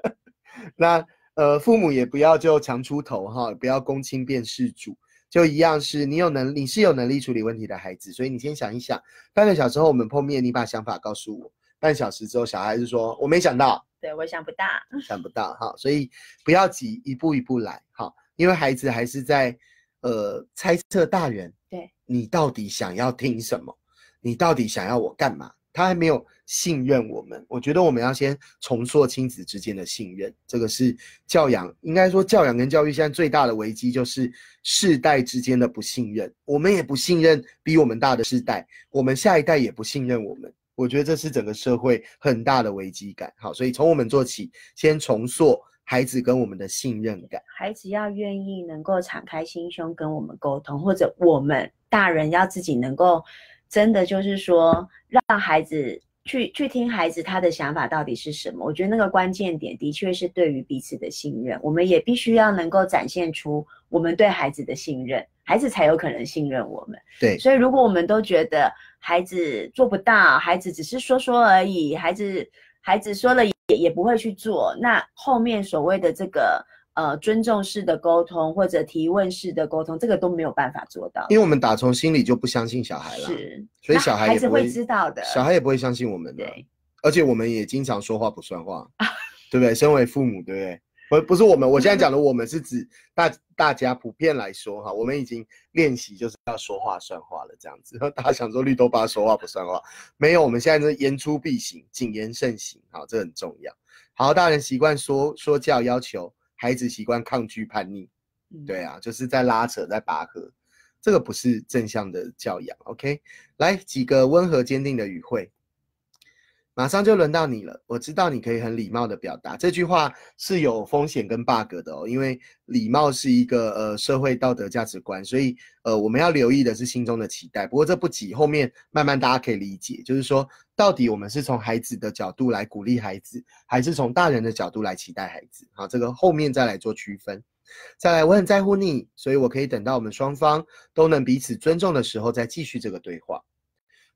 A: <laughs> 那呃，父母也不要就强出头哈，不要公亲变事主，就一样是你有能，你是有能力处理问题的孩子，所以你先想一想，半个小时后我们碰面，你把想法告诉我。半小时之后，小孩子说：“我没想到。”
B: 对我想不到，
A: 想不到哈，所以不要急，一步一步来哈，因为孩子还是在呃猜测大人，
B: 对。
A: 你到底想要听什么，你到底想要我干嘛？他还没有信任我们，我觉得我们要先重塑亲子之间的信任，这个是教养，应该说教养跟教育现在最大的危机就是世代之间的不信任，我们也不信任比我们大的世代，我们下一代也不信任我们，我觉得这是整个社会很大的危机感。好，所以从我们做起，先重塑孩子跟我们的信任感。
B: 孩子要愿意能够敞开心胸跟我们沟通，或者我们大人要自己能够。真的就是说，让孩子去去听孩子他的想法到底是什么？我觉得那个关键点的确是对于彼此的信任，我们也必须要能够展现出我们对孩子的信任，孩子才有可能信任我们。
A: 对，
B: 所以如果我们都觉得孩子做不到，孩子只是说说而已，孩子孩子说了也也不会去做，那后面所谓的这个。呃，尊重式的沟通或者提问式的沟通，这个都没有办法做到，
A: 因为我们打从心里就不相信小孩了，
B: 是，
A: 所以小孩
B: 孩子会知道的，
A: 小孩也不会相信我们的，
B: 对，
A: 而且我们也经常说话不算话，<laughs> 对不对？身为父母，对不对？不，不是我们，我现在讲的我们是指大大家普遍来说哈，我们已经练习就是要说话算话了，这样子。<laughs> 大家想说绿豆爸说话不算话，没有，我们现在是言出必行，谨言慎行，好，这很重要。好，大人习惯说说教要求。孩子习惯抗拒叛逆，对啊，就是在拉扯，在拔河，这个不是正向的教养。OK，来几个温和坚定的语汇。马上就轮到你了。我知道你可以很礼貌的表达这句话是有风险跟 bug 的哦，因为礼貌是一个呃社会道德价值观，所以呃我们要留意的是心中的期待。不过这不急，后面慢慢大家可以理解，就是说到底我们是从孩子的角度来鼓励孩子，还是从大人的角度来期待孩子？好，这个后面再来做区分。再来，我很在乎你，所以我可以等到我们双方都能彼此尊重的时候再继续这个对话。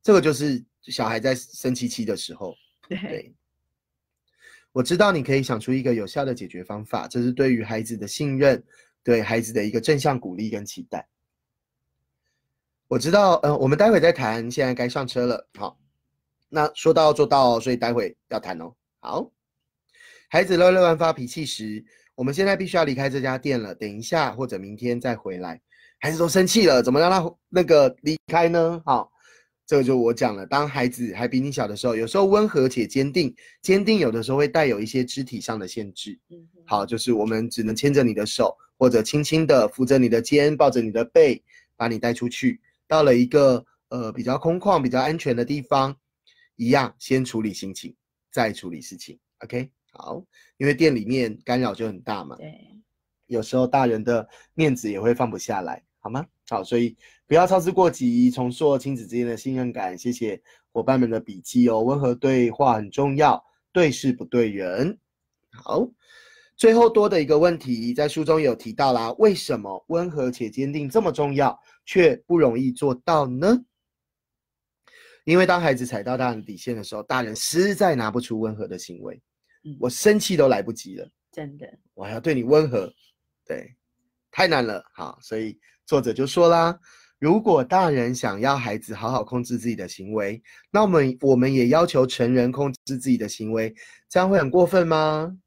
A: 这个就是小孩在生气气的时候，
B: 对，
A: 我知道你可以想出一个有效的解决方法，这是对于孩子的信任，对孩子的一个正向鼓励跟期待。我知道，嗯，我们待会再谈，现在该上车了。好，那说到做到，所以待会要谈哦。好，孩子乱乱发脾气时，我们现在必须要离开这家店了，等一下或者明天再回来。孩子都生气了，怎么让他那个离开呢？好。这个就我讲了，当孩子还比你小的时候，有时候温和且坚定，坚定有的时候会带有一些肢体上的限制。嗯，好，就是我们只能牵着你的手，或者轻轻的扶着你的肩，抱着你的背，把你带出去，到了一个呃比较空旷、比较安全的地方，一样先处理心情，再处理事情。OK，好，因为店里面干扰就很大嘛。
B: 对，
A: 有时候大人的面子也会放不下来，好吗？好，所以不要操之过急，重塑亲子之间的信任感。谢谢伙伴们的笔记哦。温和对话很重要，对事不对人。好，最后多的一个问题，在书中有提到啦，为什么温和且坚定这么重要，却不容易做到呢？因为当孩子踩到大人底线的时候，大人实在拿不出温和的行为。嗯，我生气都来不及了，
B: 真的，
A: 我还要对你温和，对，太难了。好，所以。作者就说啦，如果大人想要孩子好好控制自己的行为，那我们我们也要求成人控制自己的行为，这样会很过分吗？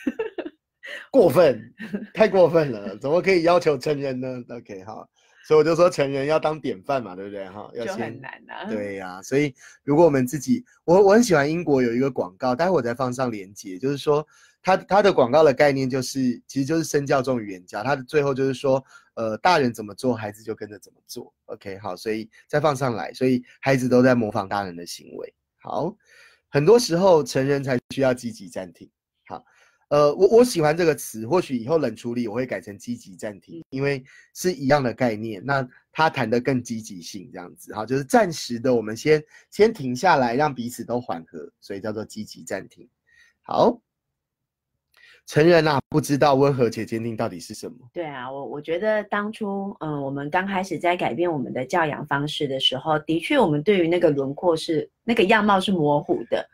A: <laughs> 过分，太过分了，怎么可以要求成人呢？OK，好，所以我就说成人要当典范嘛，对不对？哈，要先
B: 很难啊。
A: 对呀，所以如果我们自己，我我很喜欢英国有一个广告，待会我再放上链接，就是说。他他的广告的概念就是，其实就是身教重于言教。他的最后就是说，呃，大人怎么做，孩子就跟着怎么做。OK，好，所以再放上来，所以孩子都在模仿大人的行为。好，很多时候成人才需要积极暂停。好，呃，我我喜欢这个词，或许以后冷处理我会改成积极暂停，因为是一样的概念。那他谈的更积极性，这样子，好，就是暂时的，我们先先停下来，让彼此都缓和，所以叫做积极暂停。好。成人啊，不知道温和且坚定到底是什么。
B: 对啊，我我觉得当初，嗯，我们刚开始在改变我们的教养方式的时候，的确，我们对于那个轮廓是那个样貌是模糊的，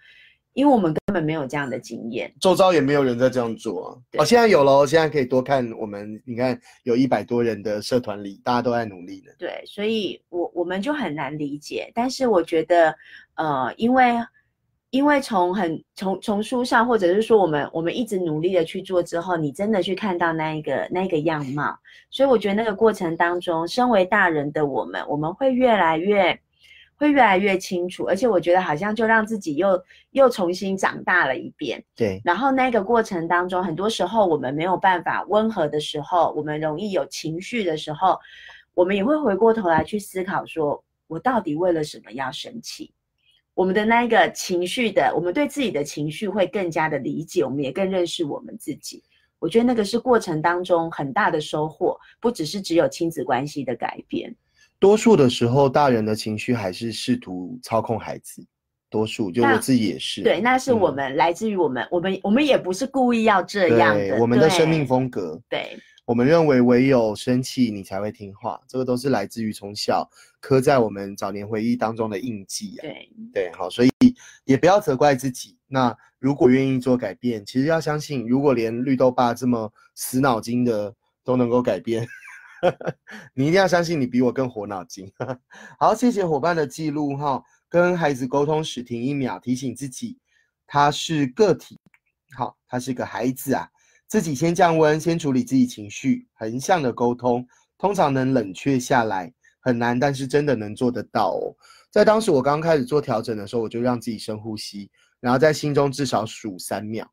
B: 因为我们根本没有这样的经验，
A: 周遭也没有人在这样做啊。哦，现在有了，现在可以多看我们，你看有一百多人的社团里，大家都在努力呢。
B: 对，所以我我们就很难理解，但是我觉得，呃，因为。因为从很从从书上，或者是说我们我们一直努力的去做之后，你真的去看到那一个那一个样貌，所以我觉得那个过程当中，身为大人的我们，我们会越来越会越来越清楚，而且我觉得好像就让自己又又重新长大了一遍。
A: 对，
B: 然后那个过程当中，很多时候我们没有办法温和的时候，我们容易有情绪的时候，我们也会回过头来去思考说，我到底为了什么要生气？我们的那个情绪的，我们对自己的情绪会更加的理解，我们也更认识我们自己。我觉得那个是过程当中很大的收获，不只是只有亲子关系的改变。
A: 多数的时候，大人的情绪还是试图操控孩子。多数就我自己也是。
B: 对，那是我
A: 嗯
B: 们来自于我们，我们我们也不是故意要这样
A: 对
B: 的。
A: 我们的生命风格。
B: 对
A: 我们认为唯有生气你才会听话，这个都是来自于从小刻在我们早年回忆当中的印记啊。
B: 对
A: 对，好，所以也不要责怪自己。那如果愿意做改变，其实要相信，如果连绿豆爸这么死脑筋的都能够改变，<laughs> 你一定要相信你比我更活脑筋。<laughs> 好，谢谢伙伴的记录哈，跟孩子沟通时停一秒，提醒自己他是个体，好，他是个孩子啊，自己先降温，先处理自己情绪，横向的沟通，通常能冷却下来，很难，但是真的能做得到哦。在当时我刚开始做调整的时候，我就让自己深呼吸，然后在心中至少数三秒。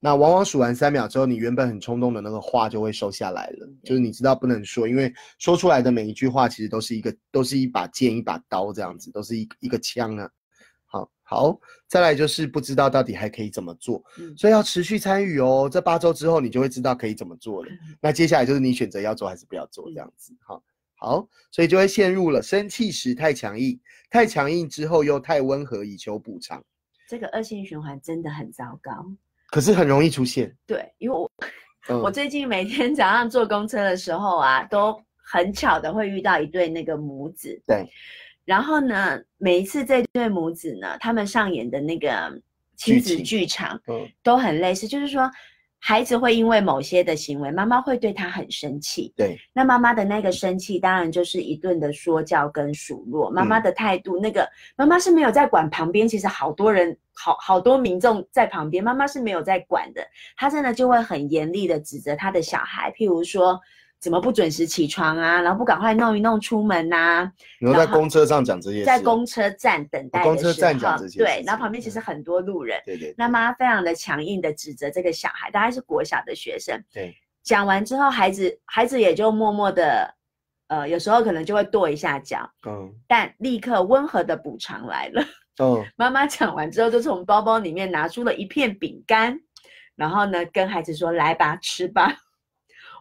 A: 那往往数完三秒之后，你原本很冲动的那个话就会收下来了，就是你知道不能说，因为说出来的每一句话其实都是一个，都是一把剑、一把刀这样子，都是一一个枪啊。好好，再来就是不知道到底还可以怎么做，
B: 嗯
A: 所以要持续参与哦。这八周之后，你就会知道可以怎么做了。<laughs> 那接下来就是你选择要做还是不要做这样子。好，好，所以就会陷入了生气时太强硬，太强硬之后又太温和以求补偿，
B: 这个恶性循环真的很糟糕。
A: 可是很容易出现。
B: 对，因为我 <laughs>
A: 嗯，
B: 我最近每天早上坐公车的时候啊，都很巧的会遇到一对那个母子。
A: 对。
B: 然后呢，每一次这对母子呢，他们上演的那个亲子
A: 剧
B: 场
A: 嗯
B: 都很类似，就是说，孩子会因为某些的行为，妈妈会对他很生气。
A: 对，
B: 那妈妈的那个生气，当然就是一顿的说教跟数落。妈妈
A: 嗯
B: 的态度，那个妈妈是没有在管旁边，其实好多人，好好多民众在旁边，妈妈是没有在管的。她真的就会很严厉的指责她的小孩，譬如说怎么不准时起床啊，然后不赶快弄一弄出门呐、
A: 你说在公车上讲这些事，
B: 在公车站等待
A: 公车
B: 的时候
A: 站讲这些，
B: 对
A: 事，
B: 然后旁边其
A: 情
B: 实很多路人，
A: 对对
B: 那妈非常的强硬的指责这个小孩，大概是国小的学生。
A: 对，
B: 讲完之后，孩子孩子也就默默的，呃，有时候可能就会跺一下脚，
A: 嗯
B: 但立刻温和的补偿来了。
A: 嗯 <laughs>
B: 妈妈讲完之后，就从包包里面拿出了一片饼干，然后呢，跟孩子说：“来吧，吃吧。”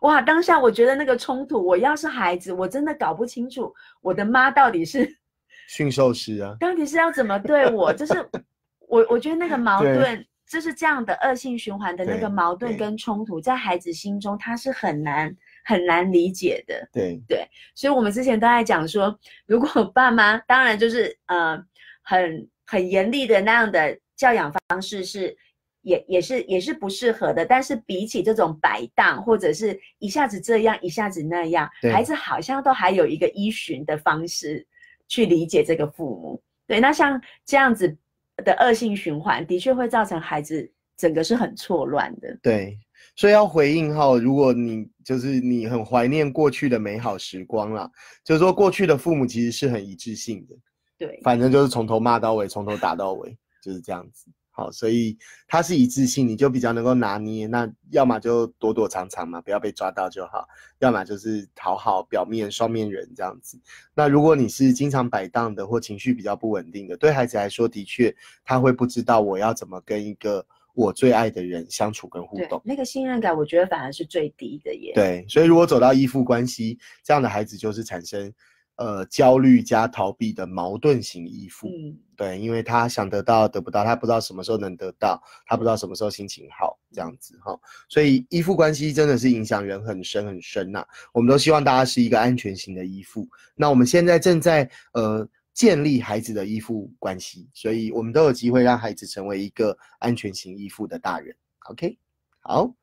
B: 哇，当下我觉得那个冲突，我要是孩子，我真的搞不清楚我的妈到底是 <laughs>
A: 驯兽师啊，
B: 到底是要怎么对我，就是 <laughs> 我我觉得那个矛盾，就是这样的恶性循环的那个矛盾跟冲突，在孩子心中他是很难很难理解的。
A: 对对
B: 所以我们之前都在讲说，如果爸妈当然就是呃很很严厉的那样的教养方式是。也也是也是不适合的，但是比起这种摆荡或者是一下子这样一下子那样，孩子好像都还有一个依循的方式去理解这个父母。对，那像这样子的恶性循环，的确会造成孩子整个是很错乱的。
A: 对，所以要回应哈，如果你就是你很怀念过去的美好时光啦，就是说过去的父母其实是很一致性的，
B: 对，
A: 反正就是从头骂到尾，从头打到尾，就是这样子。好，所以它是一致性，你就比较能够拿捏。那要么就躲躲藏藏嘛，不要被抓到就好；要么就是讨好表面双面人这样子。那如果你是经常摆荡的或情绪比较不稳定的，对孩子来说，的确他会不知道我要怎么跟一个我最爱的人相处跟互动。，
B: 那个信任感，我觉得反而是最低的耶。
A: 对，所以如果走到依附关系，这样的孩子就是产生呃焦虑加逃避的矛盾型依附。
B: 嗯，
A: 对，因为他想得到得不到，他不知道什么时候能得到，他不知道什么时候心情好，这样子哈。所以依附关系真的是影响人很深很深呐、我们都希望大家是一个安全型的依附。那我们现在正在呃建立孩子的依附关系，所以我们都有机会让孩子成为一个安全型依附的大人。OK，好。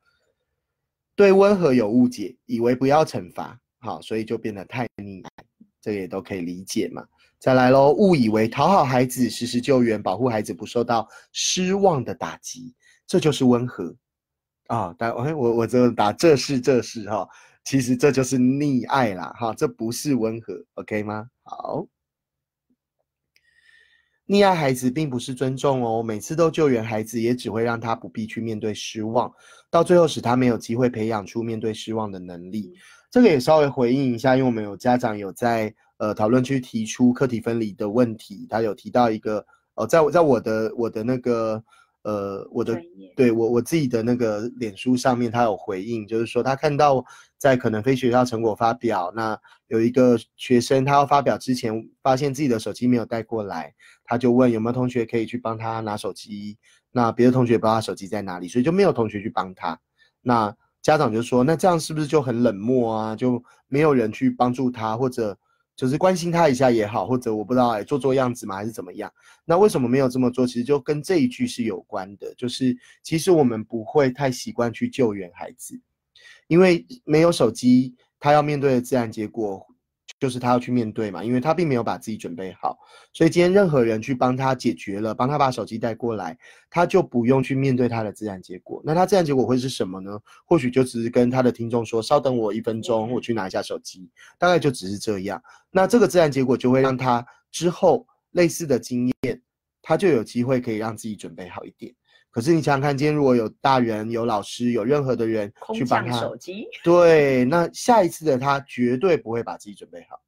A: 对温和有误解，以为不要惩罚，好，所以就变得太溺爱，这个也都可以理解嘛。再来喽，误以为讨好孩子、实时救援、保护孩子不受到失望的打击，这就是温和啊！但我我我这打这是这是哈，其实这就是溺爱啦哈，这不是温和，OK 吗？好。溺爱孩子并不是尊重哦，每次都救援孩子，也只会让他不必去面对失望，到最后使他没有机会培养出面对失望的能力。这个也稍微回应一下，因为我们有家长有在呃讨论区提出课题分离的问题，他有提到一个哦，在我在我的我的那个。呃，我的对我我自己的那个脸书上面，他有回应，就是说他看到在可能非学校成果发表，那有一个学生他要发表之前，发现自己的手机没有带过来，他就问有没有同学可以去帮他拿手机，那别的同学不知道他手机在哪里，所以就没有同学去帮他。那家长就说，那这样是不是就很冷漠啊？就没有人去帮助他，或者？就是关心他一下也好，或者我不知道哎，做做样子嘛，还是怎么样？那为什么没有这么做？其实就跟这一句是有关的。就是其实我们不会太习惯去救援孩子，因为没有手机，他要面对的自然结果。就是他要去面对嘛，因为他并没有把自己准备好，所以今天任何人去帮他解决了，帮他把手机带过来，他就不用去面对他的自然结果。那他自然结果会是什么呢？或许就只是跟他的听众说：“稍等我一分钟，我去拿一下手机。”大概就只是这样。那这个自然结果就会让他之后类似的经验，他就有机会可以让自己准备好一点。可是你想想看，今天如果有大人、有老师、有任何的人去帮他，
B: 手机，
A: 对，那下一次的他绝对不会把自己准备好。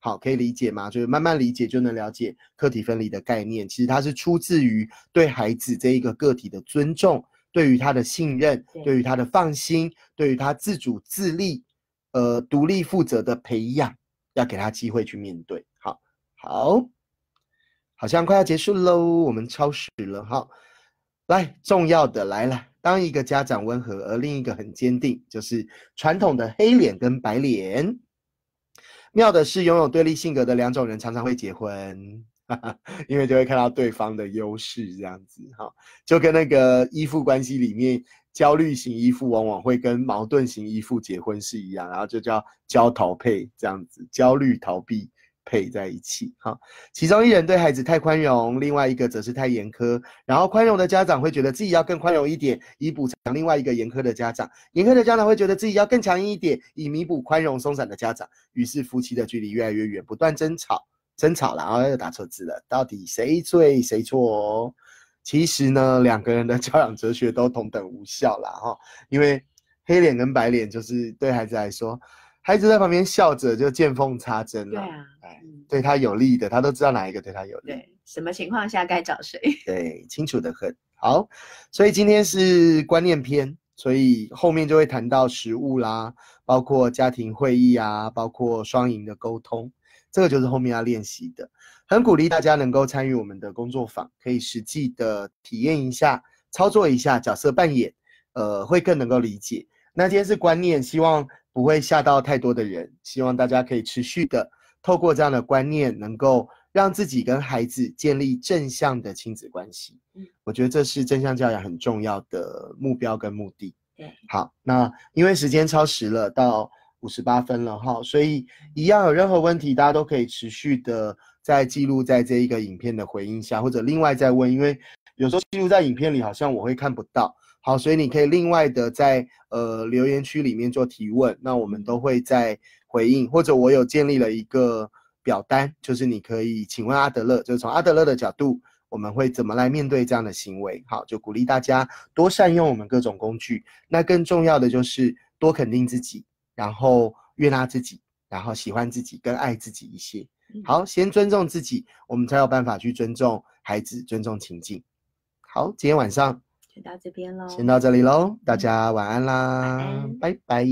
A: 好，可以理解吗？就是慢慢理解就能了解课题分离的概念。其实它是出自于对孩子这一个个体的尊重，对于他的信任，对于他的放心，对于他自主自立、呃独立负责的培养，要给他机会去面对。好，好，好像快要结束喽，我们超时了哈。来，重要的来了。当一个家长温和，而另一个很坚定，就是传统的黑脸跟白脸。妙的是，拥有对立性格的两种人常常会结婚，哈 <laughs> 哈因为就会看到对方的优势，这样子哈，就跟那个依附关系里面，焦虑型依附往往会跟矛盾型依附结婚是一样，然后就叫焦逃配这样子，焦虑逃避。配在一起，哈，其中一人对孩子太宽容，另外一个则是太严苛。然后宽容的家长会觉得自己要更宽容一点，以补偿另外一个严苛的家长；严苛的家长会觉得自己要更强硬一点，以弥补宽容松散的家长。于是夫妻的距离越来越远，不断争吵，争吵了，然后又打错字了。到底谁对谁错？哦其实呢，两个人的教养哲学都同等无效了，哈，因为黑脸跟白脸就是对孩子来说。孩子在旁边笑着，就见缝插针了。
B: 对啊，哎，
A: 对他有利的，他都知道哪一个对他有利。
B: 对，什么情况下该找谁？<laughs>
A: 对，清楚的很。好，所以今天是观念篇，所以后面就会谈到食物啦，包括家庭会议啊，包括双赢的沟通，这个就是后面要练习的。很鼓励大家能够参与我们的工作坊，可以实际的体验一下，操作一下角色扮演，呃，会更能够理解。那今天是观念，希望。不会吓到太多的人，希望大家可以持续的透过这样的观念，能够让自己跟孩子建立正向的亲子关系。嗯，我觉得这是正向教养很重要的目标跟目的。
B: 对，
A: 好，那因为时间超时了，到五十八分了哈，所以一样有任何问题，大家都可以持续的在记录在这一个影片的回应下，或者另外再问，因为有时候记录在影片里好像我会看不到。好，所以你可以另外的在呃留言区里面做提问，那我们都会在回应，或者我有建立了一个表单，就是你可以请问阿德勒，就是从阿德勒的角度，我们会怎么来面对这样的行为？好，就鼓励大家多善用我们各种工具，那更重要的就是多肯定自己，然后悦纳自己，然后喜欢自己，更爱自己一些。好，先尊重自己，我们才有办法去尊重孩子，尊重情境。好，今天晚上。
B: 到这边喽，
A: 先到这里喽，大家晚安啦，拜拜。